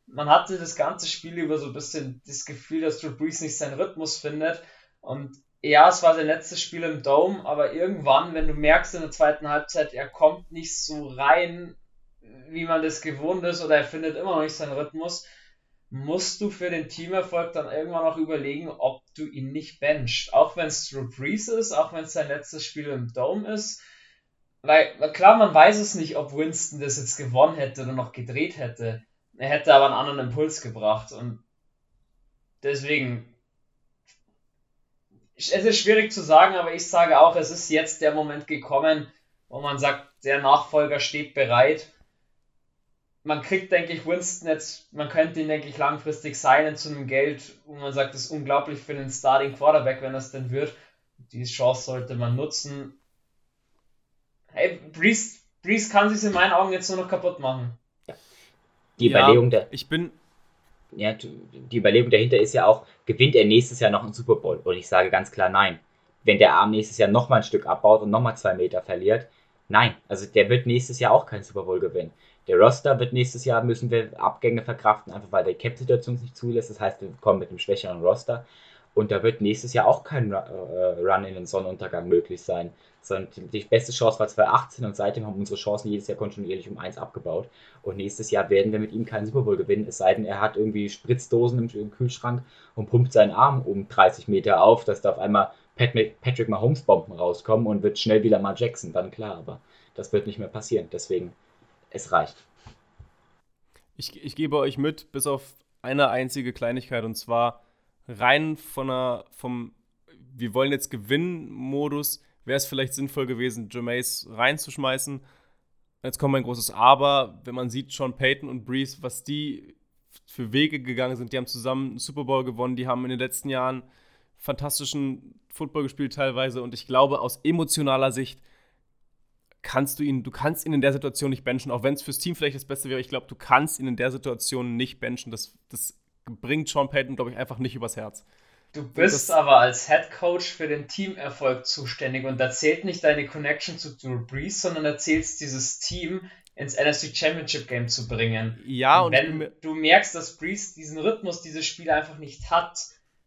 man hatte das ganze Spiel über so ein bisschen das Gefühl, dass Drew Brees nicht seinen Rhythmus findet und ja, es war sein letztes Spiel im Dome, aber irgendwann, wenn du merkst in der zweiten Halbzeit, er kommt nicht so rein, wie man das gewohnt ist, oder er findet immer noch nicht seinen Rhythmus, musst du für den Teamerfolg dann irgendwann auch überlegen, ob du ihn nicht benchst. Auch wenn es Drew Brees ist, auch wenn es sein letztes Spiel im Dome ist. Weil, klar, man weiß es nicht, ob Winston das jetzt gewonnen hätte oder noch gedreht hätte. Er hätte aber einen anderen Impuls gebracht und deswegen es ist schwierig zu sagen, aber ich sage auch, es ist jetzt der Moment gekommen, wo man sagt, der Nachfolger steht bereit. Man kriegt, denke ich, Winston jetzt, man könnte ihn, denke ich, langfristig signen zu einem Geld, wo man sagt, das ist unglaublich für einen Starting Quarterback, wenn das denn wird. Die Chance sollte man nutzen. Hey, Breeze, Breeze kann sich in meinen Augen jetzt nur noch kaputt machen. Die Überlegung der. Ich bin. Ja, die Überlegung dahinter ist ja auch, gewinnt er nächstes Jahr noch einen Super Bowl? Und ich sage ganz klar nein. Wenn der Arm nächstes Jahr nochmal ein Stück abbaut und nochmal zwei Meter verliert, nein. Also der wird nächstes Jahr auch keinen Super Bowl gewinnen. Der Roster wird nächstes Jahr, müssen wir Abgänge verkraften, einfach weil der Cap-Situation nicht zulässt. Das heißt, wir kommen mit einem schwächeren Roster. Und da wird nächstes Jahr auch kein äh, Run in den Sonnenuntergang möglich sein. Sondern die beste Chance war 2018 und seitdem haben unsere Chancen jedes Jahr kontinuierlich um eins abgebaut. Und nächstes Jahr werden wir mit ihm keinen Super Bowl gewinnen, es sei denn, er hat irgendwie Spritzdosen im, Kühlschrank und pumpt seinen Arm um 30 Meter auf, dass da auf einmal Patrick Mahomes Bomben rauskommen und wird schnell wieder mal Jackson, dann klar, aber das wird nicht mehr passieren. Deswegen, es reicht. Ich, ich gebe euch mit, bis auf eine einzige Kleinigkeit und zwar rein von einer, vom wir wollen jetzt gewinnen Modus wäre es vielleicht sinnvoll gewesen, Jameis reinzuschmeißen. Jetzt kommt mein großes Aber, wenn man sieht, Sean Payton und Breeze, was die für Wege gegangen sind, die haben zusammen einen Super Bowl gewonnen, die haben in den letzten Jahren fantastischen Football gespielt teilweise. Und ich glaube, aus emotionaler Sicht kannst du ihn, du kannst ihn in der Situation nicht benchen, auch wenn es fürs Team vielleicht das Beste wäre. Ich glaube, du kannst ihn in der Situation nicht benchen. Das, das bringt Sean Payton, glaube ich, einfach nicht übers Herz. Du bist aber als Head Coach für den Teamerfolg zuständig und da zählt nicht deine Connection zu Drew Brees, sondern erzählst dieses Team ins NFC Championship Game zu bringen. Ja, und, und wenn du merkst, dass Brees diesen Rhythmus dieses Spiel einfach nicht hat,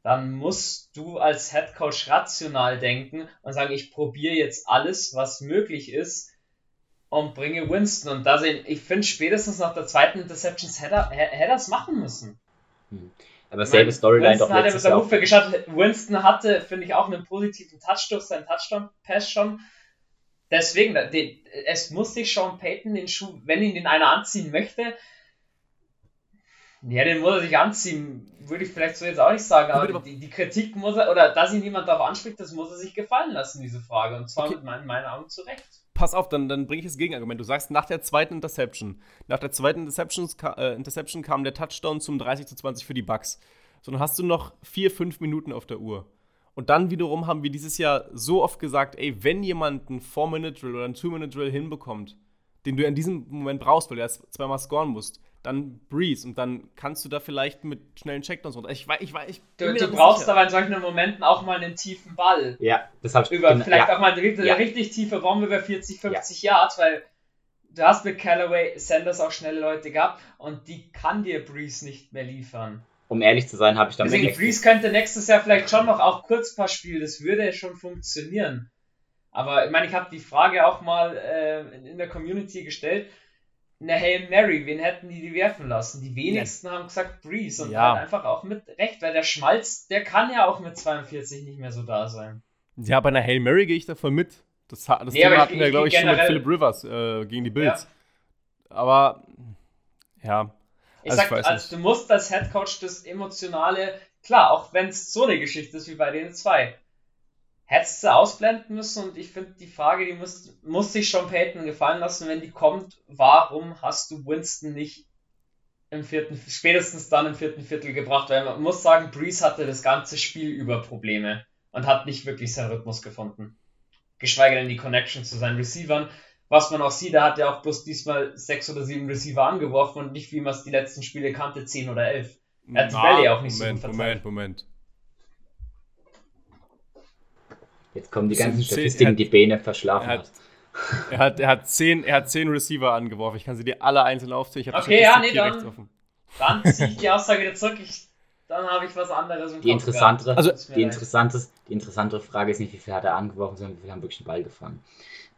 dann musst du als Head Coach rational denken und sagen, ich probiere jetzt alles, was möglich ist und bringe Winston. Und da sehen, ich finde spätestens nach der zweiten Interception hätte er das machen müssen. Hm. Aber selbe Storyline doch letztes Jahr. Geschaut. Winston hatte, finde ich, auch einen positiven Touch durch seinen Touchdown-Pass schon. Deswegen, es muss sich Sean Payton den Schuh, wenn ihn den einer anziehen möchte, ja, den muss er sich anziehen, würde ich vielleicht so jetzt auch nicht sagen, aber die, die, Kritik muss er, oder dass ihn niemand darauf anspricht, das muss er sich gefallen lassen, diese Frage. Und zwar okay. mit meinen, meinen Augen zurecht. Pass auf, dann, dann bringe ich das Gegenargument. Du sagst, nach der zweiten Interception, nach der zweiten Interception, äh, Interception kam der Touchdown zum 30 zu 20 für die Bucks. So, dann hast du noch vier, fünf Minuten auf der Uhr. Und dann wiederum haben wir dieses Jahr so oft gesagt, ey, wenn jemand einen 4-Minute-Drill oder einen 2-Minute-Drill hinbekommt, den du in diesem Moment brauchst, weil du erst zweimal scoren musst, dann Breeze und dann kannst du da vielleicht mit schnellen Checkdowns runter. Ich weiß, ich weiß, ich Du, du brauchst sicher. aber in solchen Momenten auch mal einen tiefen Ball. Ja, das habe ich über Vielleicht ja. auch mal eine, eine ja. richtig tiefe Bombe über 40, 50 ja. Yards, weil du hast mit Callaway Sanders auch schnelle Leute gehabt und die kann dir Breeze nicht mehr liefern. Um ehrlich zu sein, habe ich dann Deswegen, Breeze könnte nächstes Jahr vielleicht schon noch auch Kurzpass spielen, das würde schon funktionieren. Aber ich meine, ich habe die Frage auch mal äh, in der Community gestellt eine Hail Mary, wen hätten die die werfen lassen? Die wenigsten ja. haben gesagt Breeze und ja. einfach auch mit Recht, weil der Schmalz, der kann ja auch mit 42 nicht mehr so da sein. Ja, bei einer Hail Mary gehe ich da voll mit. Das, das nee, Thema hatten wir, glaube ich, schon mit Philip Rivers äh, gegen die Bills. Ja. Aber, ja. Ich also sag, ich also, du musst als Headcoach das Emotionale, klar, auch wenn es so eine Geschichte ist wie bei den zwei, hättest du ausblenden müssen und ich finde die Frage, die muss, muss sich schon Payton gefallen lassen, wenn die kommt, warum hast du Winston nicht im vierten, spätestens dann im vierten Viertel gebracht, weil man muss sagen, Breeze hatte das ganze Spiel über Probleme und hat nicht wirklich seinen Rhythmus gefunden. Geschweige denn die Connection zu seinen Receivern. Was man auch sieht, er hat ja auch bloß diesmal sechs oder sieben Receiver angeworfen und nicht, wie man es die letzten Spiele kannte, zehn oder elf. Er hat die Bälle auch nicht Moment, so gut verteilt. Moment, Moment. Jetzt kommen die ganzen Statistiken, hat, die Bene verschlafen er hat. Er hat, er, hat zehn, er hat zehn Receiver angeworfen. Ich kann sie dir alle einzeln aufzählen. Ich okay, ja, nee, dann, dann ziehe ich die Aussage wieder zurück. Ich, dann habe ich was anderes im die interessantere, also, die, interessantes, die interessantere Frage ist nicht, wie viel hat er angeworfen, sondern wie viel haben wirklich den Ball gefangen.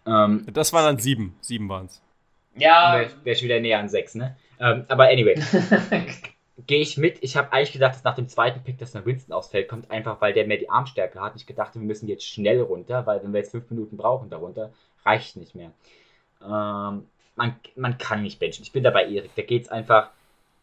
Ähm, das waren dann sieben. Sieben waren es. Ja. Wäre wär schon wieder näher an sechs, ne? Ähm, aber anyway. gehe ich mit. Ich habe eigentlich gedacht, dass nach dem zweiten Pick, dass dann Winston ausfällt, kommt einfach, weil der mehr die Armstärke hat. Ich gedacht, wir müssen jetzt schnell runter, weil wenn wir jetzt fünf Minuten brauchen darunter, reicht nicht mehr. Ähm, man, man kann nicht benchen. Ich bin dabei Erik. Da geht es einfach,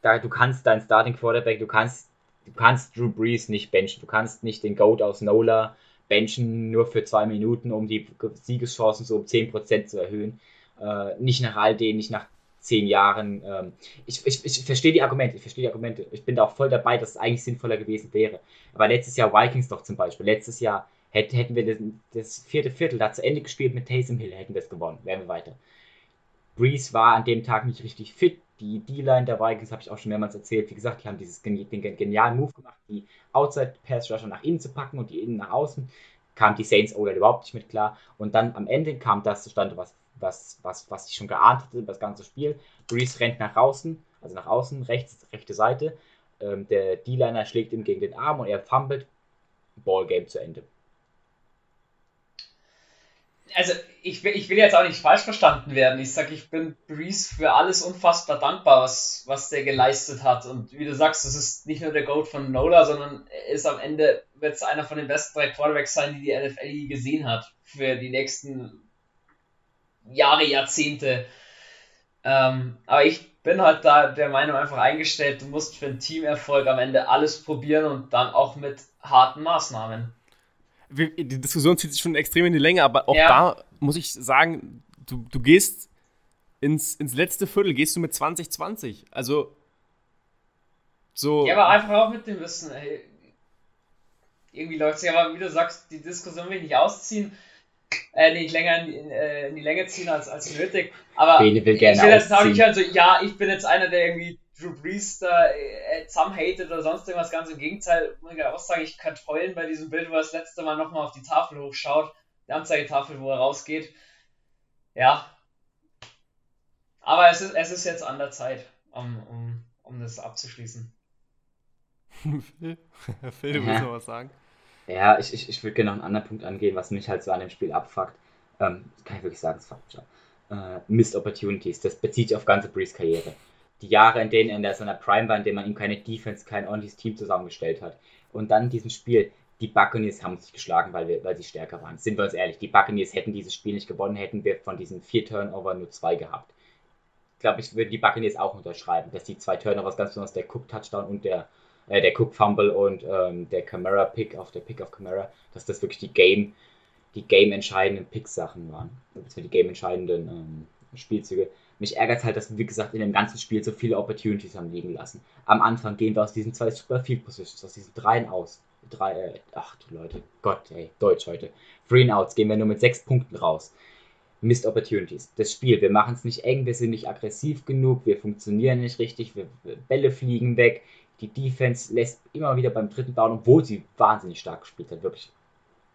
da, du kannst dein Starting Quarterback, du kannst, du kannst Drew Brees nicht benchen. Du kannst nicht den Goat aus Nola benchen nur für zwei Minuten, um die Siegeschancen so um 10% zu erhöhen. Äh, nicht nach all den, nicht nach zehn Jahren. Ähm, ich, ich, ich verstehe die Argumente, ich verstehe die Argumente. Ich bin da auch voll dabei, dass es eigentlich sinnvoller gewesen wäre. Aber letztes Jahr Vikings doch zum Beispiel, letztes Jahr hätten wir das, das, vierte Viertel da zu Ende gespielt mit Taysom Hill, hätten wir es gewonnen, wären wir weiter. Breeze war an dem Tag nicht richtig fit. Die D-Line der Vikings habe ich auch schon mehrmals erzählt. Wie gesagt, die haben dieses, den genialen Move gemacht, die Outside-Pass-Rusher nach innen zu packen und die innen nach außen. Kam die Saints oder überhaupt nicht mit klar. Und dann am Ende kam das zustande, was, was, was, was ich schon geahnt hatte, das ganze Spiel. Breeze rennt nach außen, also nach außen, rechts, rechte Seite. Ähm, der D-Liner schlägt ihm gegen den Arm und er fummelt. Ballgame zu Ende also ich will, ich will jetzt auch nicht falsch verstanden werden. Ich sage, ich bin Breeze für alles unfassbar dankbar, was, was der geleistet hat. Und wie du sagst, es ist nicht nur der Goat von Nola, sondern er ist am Ende wird es einer von den besten drei Quarterbacks sein, die die NFL je gesehen hat für die nächsten Jahre, Jahrzehnte. Ähm, aber ich bin halt da der Meinung einfach eingestellt, du musst für einen Teamerfolg am Ende alles probieren und dann auch mit harten Maßnahmen die Diskussion zieht sich schon extrem in die Länge, aber auch ja. da muss ich sagen, du, du gehst ins, ins letzte Viertel, gehst du mit 2020. Also so. Ja, aber einfach auch mit dem Wissen, ey, irgendwie läuft es ja, aber wie du sagst, die Diskussion will ich nicht ausziehen, äh, nicht länger in äh, in die Länge ziehen als, als nötig. Aber Bene will gerne ich will jetzt nicht halt so, ja, ich bin jetzt einer, der irgendwie Drew Brees da äh, zusammen hatet oder sonst irgendwas, ganz im Gegenteil, muss ich auch sagen, ich könnte heulen bei diesem Bild, wo er das letzte Mal nochmal auf die Tafel hochschaut, die Anzeigetafel, wo er rausgeht. Ja. Aber es ist, es ist jetzt an der Zeit, um, um, um das abzuschließen. Phil, Phil, du willst noch was sagen? Ja, ich, ich, ich würde gerne noch einen anderen Punkt angehen, was mich halt so an dem Spiel abfuckt. Ähm, kann ich wirklich sagen, es fuckt mich ab. Äh, Missed Opportunities, das bezieht sich auf ganze Brees Karriere die Jahre, in denen er in seiner Prime war, in denen man ihm keine Defense, kein ordentliches Team zusammengestellt hat. Und dann in diesem Spiel, die Buccaneers haben sich geschlagen, weil, wir, weil sie stärker waren. Sind wir uns ehrlich, die Buccaneers hätten dieses Spiel nicht gewonnen, hätten wir von diesen vier Turnover nur zwei gehabt. Ich glaube, ich würde die Buccaneers auch unterschreiben, dass die zwei Turnovers, ganz besonders der Cook-Touchdown und der, äh, der Cook-Fumble und ähm, der Camara-Pick auf der Pick of Camara, dass das wirklich die Game, die Game-entscheidenden Pick-Sachen waren. Die Game-entscheidenden ähm, Spielzüge. Mich ärgert halt, dass wir, wie gesagt, in dem ganzen Spiel so viele Opportunities haben liegen lassen. Am Anfang gehen wir aus diesen zwei Super Field Positions, aus diesen dreien aus. Drei, äh, ach du Leute, Gott, ey, Deutsch heute. Three and Outs gehen wir nur mit sechs Punkten raus. Missed Opportunities. Das Spiel, wir machen es nicht eng, wir sind nicht aggressiv genug, wir funktionieren nicht richtig, wir, Bälle fliegen weg. Die Defense lässt immer wieder beim dritten Down, obwohl sie wahnsinnig stark gespielt hat, wirklich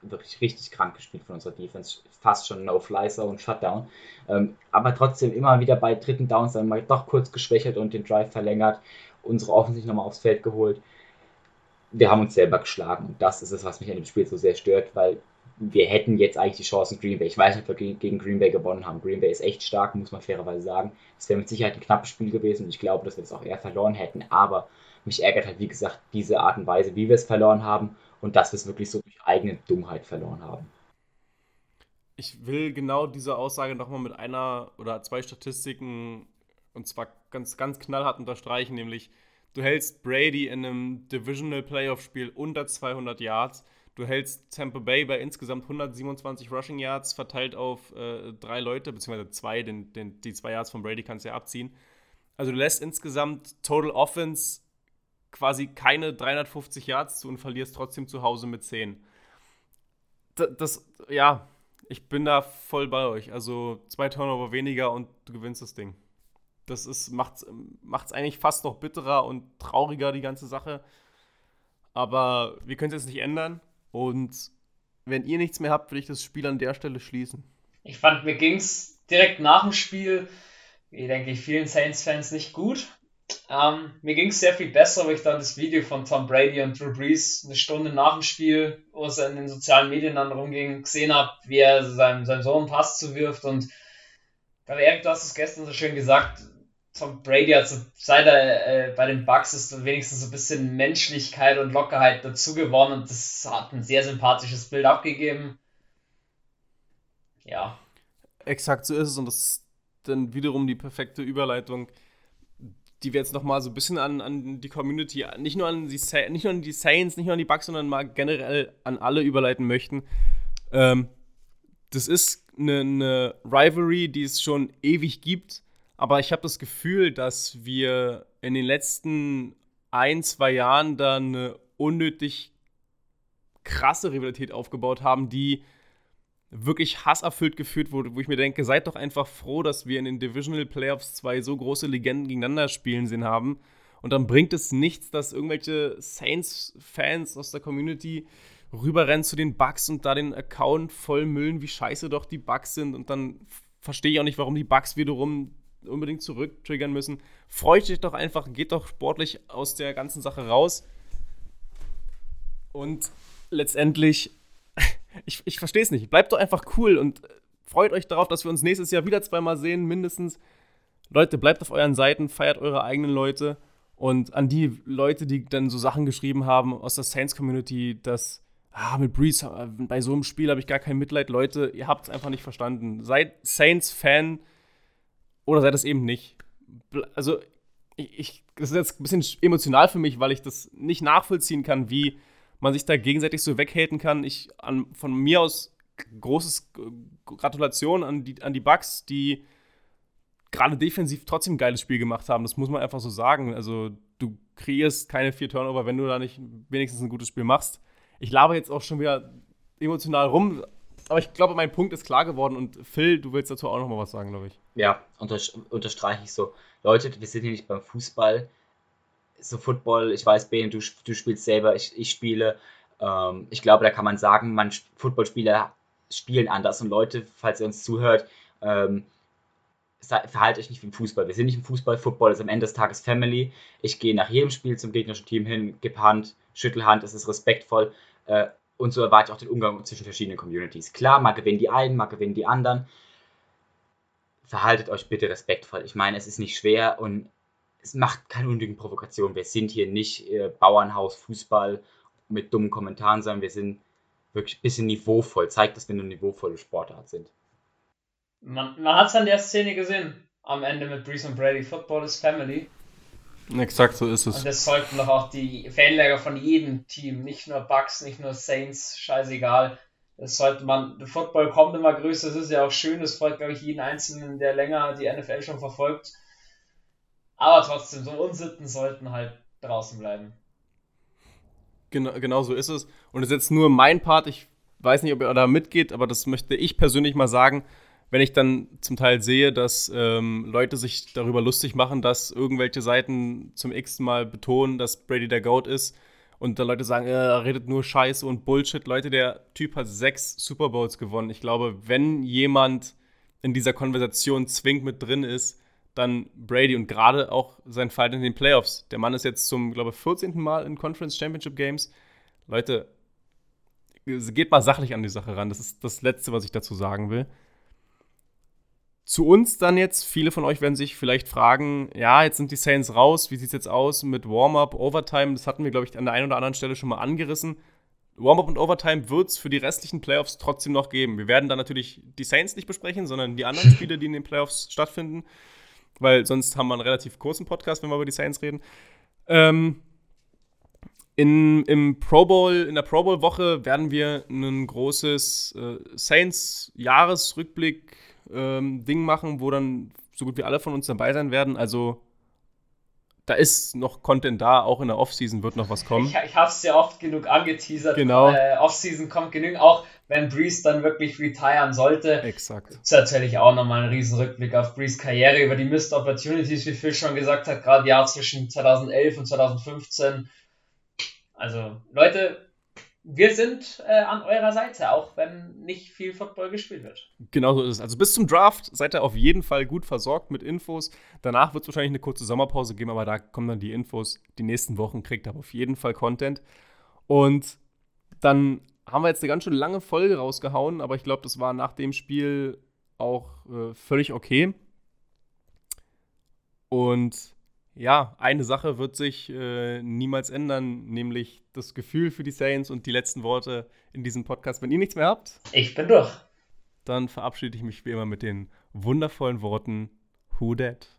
wirklich richtig krank gespielt von unserer Defense. Fast schon No-Fly-Zone und Shutdown. Ähm, aber trotzdem immer wieder bei dritten Downs dann mal doch kurz geschwächelt und den Drive verlängert. Unsere Offensiv nochmal aufs Feld geholt. Wir haben uns selber geschlagen. Und das ist es, was mich an dem Spiel so sehr stört, weil wir hätten jetzt eigentlich die Chancen Green Bay. Ich weiß nicht, ob wir gegen Green Bay gewonnen haben. Green Bay ist echt stark, muss man fairerweise sagen. Es wäre mit Sicherheit ein knappes Spiel gewesen und ich glaube, dass wir es auch eher verloren hätten. Aber mich ärgert halt, wie gesagt, diese Art und Weise, wie wir es verloren haben und dass wir es wirklich so durch eigene Dummheit verloren haben. Ich will genau diese Aussage nochmal mit einer oder zwei Statistiken und zwar ganz, ganz knallhart unterstreichen, nämlich du hältst Brady in einem Divisional Playoff Spiel unter 200 Yards, du hältst Tampa Bay bei insgesamt 127 Rushing Yards verteilt auf äh, drei Leute, beziehungsweise zwei, den, den, die zwei Yards von Brady kannst du ja abziehen. Also du lässt insgesamt Total Offense quasi keine 350 Yards zu und verlierst trotzdem zu Hause mit 10. Das, das, ja, ich bin da voll bei euch. Also zwei Turnover weniger und du gewinnst das Ding. Das ist, macht's, macht's eigentlich fast noch bitterer und trauriger, die ganze Sache. Aber wir können es jetzt nicht ändern. Und wenn ihr nichts mehr habt, will ich das Spiel an der Stelle schließen. Ich fand, mir ging es direkt nach dem Spiel, wie denke ich, vielen Saints-Fans nicht gut. Ähm, mir ging es sehr viel besser, wo ich dann das Video von Tom Brady und Drew Brees eine Stunde nach dem Spiel, wo es in den sozialen Medien dann rumging, gesehen habe, wie er seinem, seinem Sohn einen Pass zuwirft. Und weil Erik, du hast es gestern so schön gesagt, Tom Brady hat so, seit er äh, bei den Bucks ist, wenigstens so ein bisschen Menschlichkeit und Lockerheit dazu gewonnen und das hat ein sehr sympathisches Bild abgegeben. Ja. Exakt so ist es und das ist dann wiederum die perfekte Überleitung die wir jetzt noch mal so ein bisschen an, an die Community, nicht nur an die, nicht nur an die Saints, nicht nur an die Bucks, sondern mal generell an alle überleiten möchten. Ähm, das ist eine, eine Rivalry, die es schon ewig gibt, aber ich habe das Gefühl, dass wir in den letzten ein, zwei Jahren da eine unnötig krasse Rivalität aufgebaut haben, die wirklich hasserfüllt geführt wurde, wo ich mir denke, seid doch einfach froh, dass wir in den Divisional Playoffs zwei so große Legenden gegeneinander spielen sehen haben. Und dann bringt es nichts, dass irgendwelche Saints-Fans aus der Community rüberrennen zu den Bugs und da den Account vollmüllen, wie scheiße doch die Bugs sind. Und dann verstehe ich auch nicht, warum die Bugs wiederum unbedingt zurücktriggern müssen. Freut euch doch einfach, geht doch sportlich aus der ganzen Sache raus. Und letztendlich ich, ich verstehe es nicht. Bleibt doch einfach cool und freut euch darauf, dass wir uns nächstes Jahr wieder zweimal sehen, mindestens. Leute, bleibt auf euren Seiten, feiert eure eigenen Leute. Und an die Leute, die dann so Sachen geschrieben haben aus der Saints-Community, dass, ah, mit Breeze, äh, bei so einem Spiel habe ich gar kein Mitleid. Leute, ihr habt es einfach nicht verstanden. Seid Saints-Fan oder seid es eben nicht. Also, ich, ich, das ist jetzt ein bisschen emotional für mich, weil ich das nicht nachvollziehen kann, wie man sich da gegenseitig so weghaten kann. Ich an, von mir aus großes Gratulation an die, an die Bucks, die gerade defensiv trotzdem ein geiles Spiel gemacht haben. Das muss man einfach so sagen. Also du kreierst keine vier Turnover, wenn du da nicht wenigstens ein gutes Spiel machst. Ich laber jetzt auch schon wieder emotional rum, aber ich glaube, mein Punkt ist klar geworden und Phil, du willst dazu auch noch mal was sagen, glaube ich. Ja, unterstreiche ich so. Leute, wir sind hier nicht beim Fußball so Football, ich weiß, Ben, du, du spielst selber, ich, ich spiele. Ähm, ich glaube, da kann man sagen, man Footballspieler spielen anders. Und Leute, falls ihr uns zuhört, ähm, verhaltet euch nicht wie im Fußball. Wir sind nicht im Fußball, Football ist am Ende des Tages Family. Ich gehe nach jedem Spiel zum gegnerischen Team hin, gebe Hand, schüttel Hand, es ist respektvoll. Äh, und so erwarte ich auch den Umgang zwischen verschiedenen Communities. Klar, mal gewinnen die einen, mal gewinnen die anderen. Verhaltet euch bitte respektvoll. Ich meine, es ist nicht schwer und es macht keine unnötigen Provokationen. Wir sind hier nicht äh, Bauernhaus, Fußball mit dummen Kommentaren, sondern wir sind wirklich ein bisschen niveauvoll. Zeigt, dass wir eine niveauvolle Sportart sind. Man, man hat es an der Szene gesehen, am Ende mit Breeze und Brady. Football is Family. Exakt, so ist es. Und das sollten doch auch die Fanlager von jedem Team, nicht nur Bucks, nicht nur Saints, scheißegal. Das sollte man, Football kommt immer größer, das ist ja auch schön, das freut, glaube ich, jeden Einzelnen, der länger die NFL schon verfolgt. Aber trotzdem, so Unsitten sollten halt draußen bleiben. Genau, genau so ist es. Und es ist jetzt nur mein Part. Ich weiß nicht, ob ihr da mitgeht, aber das möchte ich persönlich mal sagen. Wenn ich dann zum Teil sehe, dass ähm, Leute sich darüber lustig machen, dass irgendwelche Seiten zum x Mal betonen, dass Brady der Goat ist und da Leute sagen, er redet nur Scheiße und Bullshit. Leute, der Typ hat sechs Super Bowls gewonnen. Ich glaube, wenn jemand in dieser Konversation zwingend mit drin ist, dann Brady und gerade auch sein Fight in den Playoffs. Der Mann ist jetzt zum, glaube ich, 14. Mal in Conference Championship Games. Leute, geht mal sachlich an die Sache ran. Das ist das Letzte, was ich dazu sagen will. Zu uns dann jetzt, viele von euch werden sich vielleicht fragen, ja, jetzt sind die Saints raus, wie sieht es jetzt aus mit Warm-up, Overtime? Das hatten wir, glaube ich, an der einen oder anderen Stelle schon mal angerissen. Warm-up und Overtime wird es für die restlichen Playoffs trotzdem noch geben. Wir werden dann natürlich die Saints nicht besprechen, sondern die anderen Spiele, die in den Playoffs stattfinden weil sonst haben wir einen relativ kurzen Podcast, wenn wir über die Saints reden. Ähm, in, im Pro Bowl, in der Pro Bowl Woche werden wir ein großes äh, Saints Jahresrückblick ähm, Ding machen, wo dann so gut wie alle von uns dabei sein werden. Also da ist noch Content da, auch in der Offseason wird noch was kommen. Ich, ich habe es ja oft genug angeteasert. Genau. Äh, Offseason kommt genügend, auch wenn Breeze dann wirklich retiren sollte. Exakt. Das ist natürlich auch nochmal ein riesen Rückblick auf Breeze Karriere über die Missed Opportunities, wie Phil schon gesagt hat, gerade Jahr zwischen 2011 und 2015. Also, Leute, wir sind äh, an eurer Seite, auch wenn nicht viel Football gespielt wird. Genau so ist es. Also bis zum Draft seid ihr auf jeden Fall gut versorgt mit Infos. Danach wird es wahrscheinlich eine kurze Sommerpause geben, aber da kommen dann die Infos. Die nächsten Wochen kriegt ihr auf jeden Fall Content. Und dann haben wir jetzt eine ganz schön lange Folge rausgehauen, aber ich glaube, das war nach dem Spiel auch äh, völlig okay. Und ja, eine Sache wird sich äh, niemals ändern, nämlich das Gefühl für die Saints und die letzten Worte in diesem Podcast. Wenn ihr nichts mehr habt, ich bin durch. Dann verabschiede ich mich wie immer mit den wundervollen Worten Who Dat?